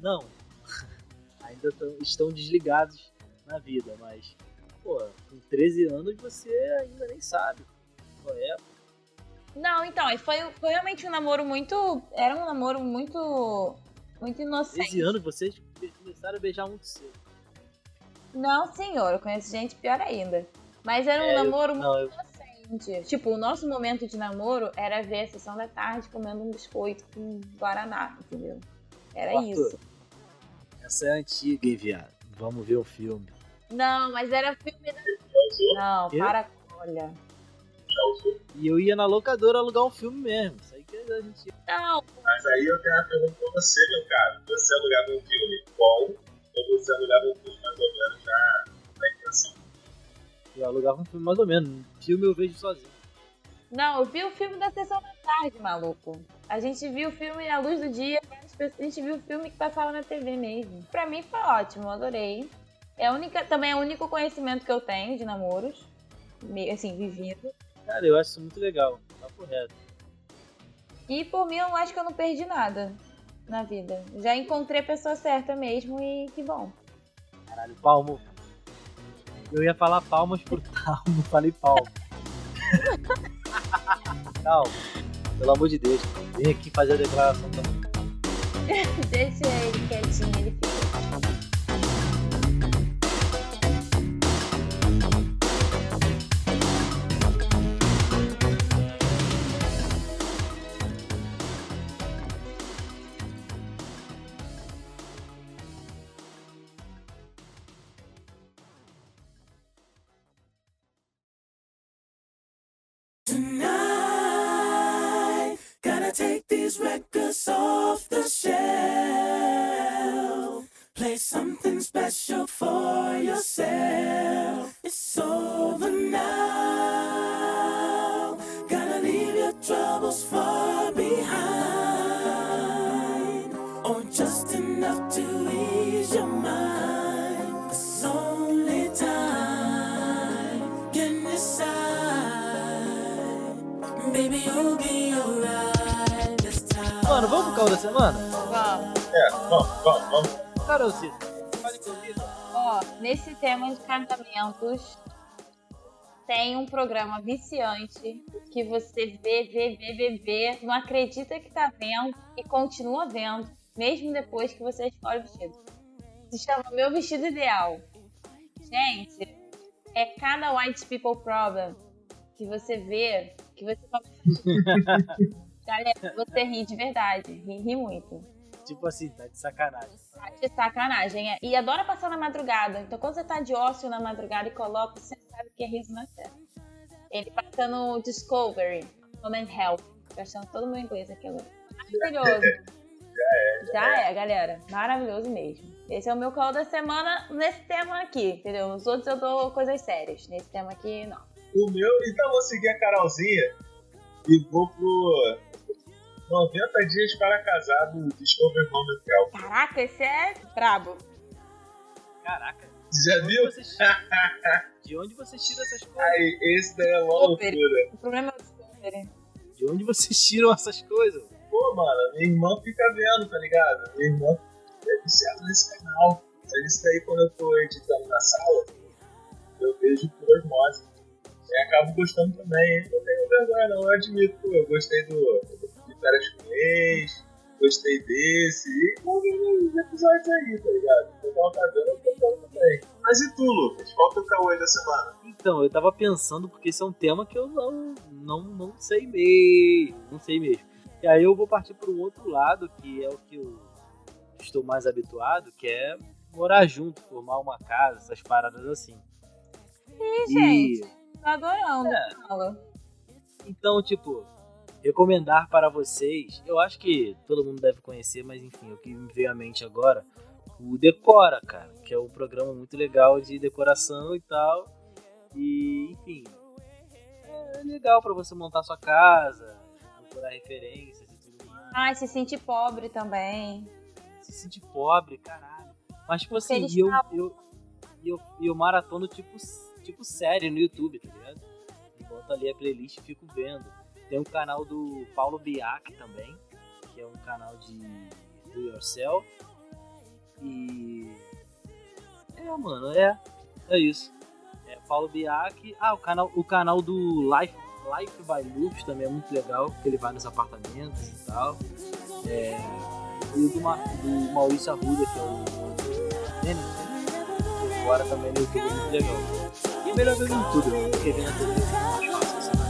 Não. Ainda tão- estão desligados na vida, mas. Pô, com 13 anos você ainda nem sabe. Qual é? Não, então, e foi, foi realmente um namoro muito. Era um namoro muito. Muito inocente. 13 anos vocês começaram a beijar muito cedo. Não, senhor, eu conheço gente pior ainda. Mas era um É, eu- namoro não, eu- muito inocente. Tipo, o nosso momento de namoro era ver a sessão da tarde comendo um biscoito com Guaraná, entendeu? Era Arthur. isso. Essa é antiga, hein, viado? Vamos ver o filme. Não, mas era filme da. Não, Quê? para. Olha. E eu ia na locadora alugar um filme mesmo. Isso aí que a gente. Não, Mas aí eu tenho uma pergunta pra você, meu cara. Você alugava um filme bom ou você alugava um filme mais ou menos na, na intenção? Eu alugava um filme mais ou menos. Filme eu vejo sozinho. não, eu vi o filme da sessão da tarde, maluco. A gente viu o filme à luz do dia, várias pessoas- a gente viu o filme que passava na TV mesmo. Pra mim foi ótimo, adorei. É a única, também é o único conhecimento que eu tenho de namoros. Assim, vivido. Cara, eu acho isso muito legal. Tá correto. E por mim, eu acho que eu não perdi nada na vida. Já encontrei a pessoa certa mesmo e que bom. Caralho, palmo. Eu ia falar palmas pro Talmo, falei palmo. Calma. Pelo amor de Deus. Vem aqui fazer a declaração também. Deixa ele quietinho, ele fica. Vamos? Vamos. É. Carolzinho, fale comigo. Ó, Ó, nesse tema de casamentos, tem um programa viciante que você vê, vê, vê, vê, vê, não acredita que tá vendo e continua vendo, mesmo depois que você escolhe o vestido. Se chama Meu Vestido Ideal. Gente, é cada white people problem que você vê, que você Galera, você ri de verdade, ri, ri muito. Tipo assim, tá de sacanagem. Tá de sacanagem. é. E adora passar na madrugada. Então, quando você tá de ócio na madrugada e coloca, você sabe que é riso na tela. Ele passa no Discovery, Home and Health. Gastando todo o meu inglês aqui agora. Maravilhoso. Já é, galera. Maravilhoso mesmo. Esse é o meu call da semana nesse tema aqui, entendeu? Nos outros eu dou coisas sérias. Nesse tema aqui, não. O meu, então vou seguir a Carolzinha e vou pro 90 dias para casar do Discover Home Health. Caraca, esse é brabo. Caraca. Já De viu? onde você tira- De onde você tira essas coisas? Aí, esse daí é uma Discovery. loucura. O problema é o Discovery. De onde vocês tiram essas coisas? Pô, mano, minha irmã fica vendo, tá ligado? Minha irmã é viciada nesse canal. Mas isso daí, quando eu tô editando na sala, eu vejo por osmose. E acabo gostando também, hein? Não tenho vergonha, não, eu admito. Pô, eu gostei do de férias com ex, gostei desse, e os episódios aí, tá ligado? O pessoal tá vendo, eu tô também. Mas e tu, Lucas? Qual que é o caô aí da semana? Então, eu tava pensando, porque esse é um tema que eu não, não, não sei mesmo. Não sei mesmo. E aí eu vou partir para um outro lado, que é o que eu estou mais habituado, que é morar junto, formar uma casa, essas paradas assim. Ih, E gente, tô adorando. É. Fala. então, tipo, recomendar para vocês, eu acho que todo mundo deve conhecer, mas enfim, o que me veio à mente agora, o Decora, cara, que é um programa muito legal de decoração e tal. E, enfim, é legal para você montar sua casa, procurar referências e tudo mais. Ai, se sentir pobre também. Se sentir pobre, caralho. Mas, tipo assim, e eu, eu, eu, eu maratono tipo, tipo série no YouTube, tá ligado? E boto ali a playlist e fico vendo. Tem um canal do Paulo Biak também, que é um canal de do yourself. E. É, mano, é. É isso. É Paulo Biak. Ah, o canal, o canal do Life, Life by Loops também é muito legal, porque ele vai nos apartamentos e tal. É, e o do, Ma- do Maurício Arruda, que é o Denis, né? agora também é muito legal. E é melhor ver no YouTube, mano, do que ver na TV.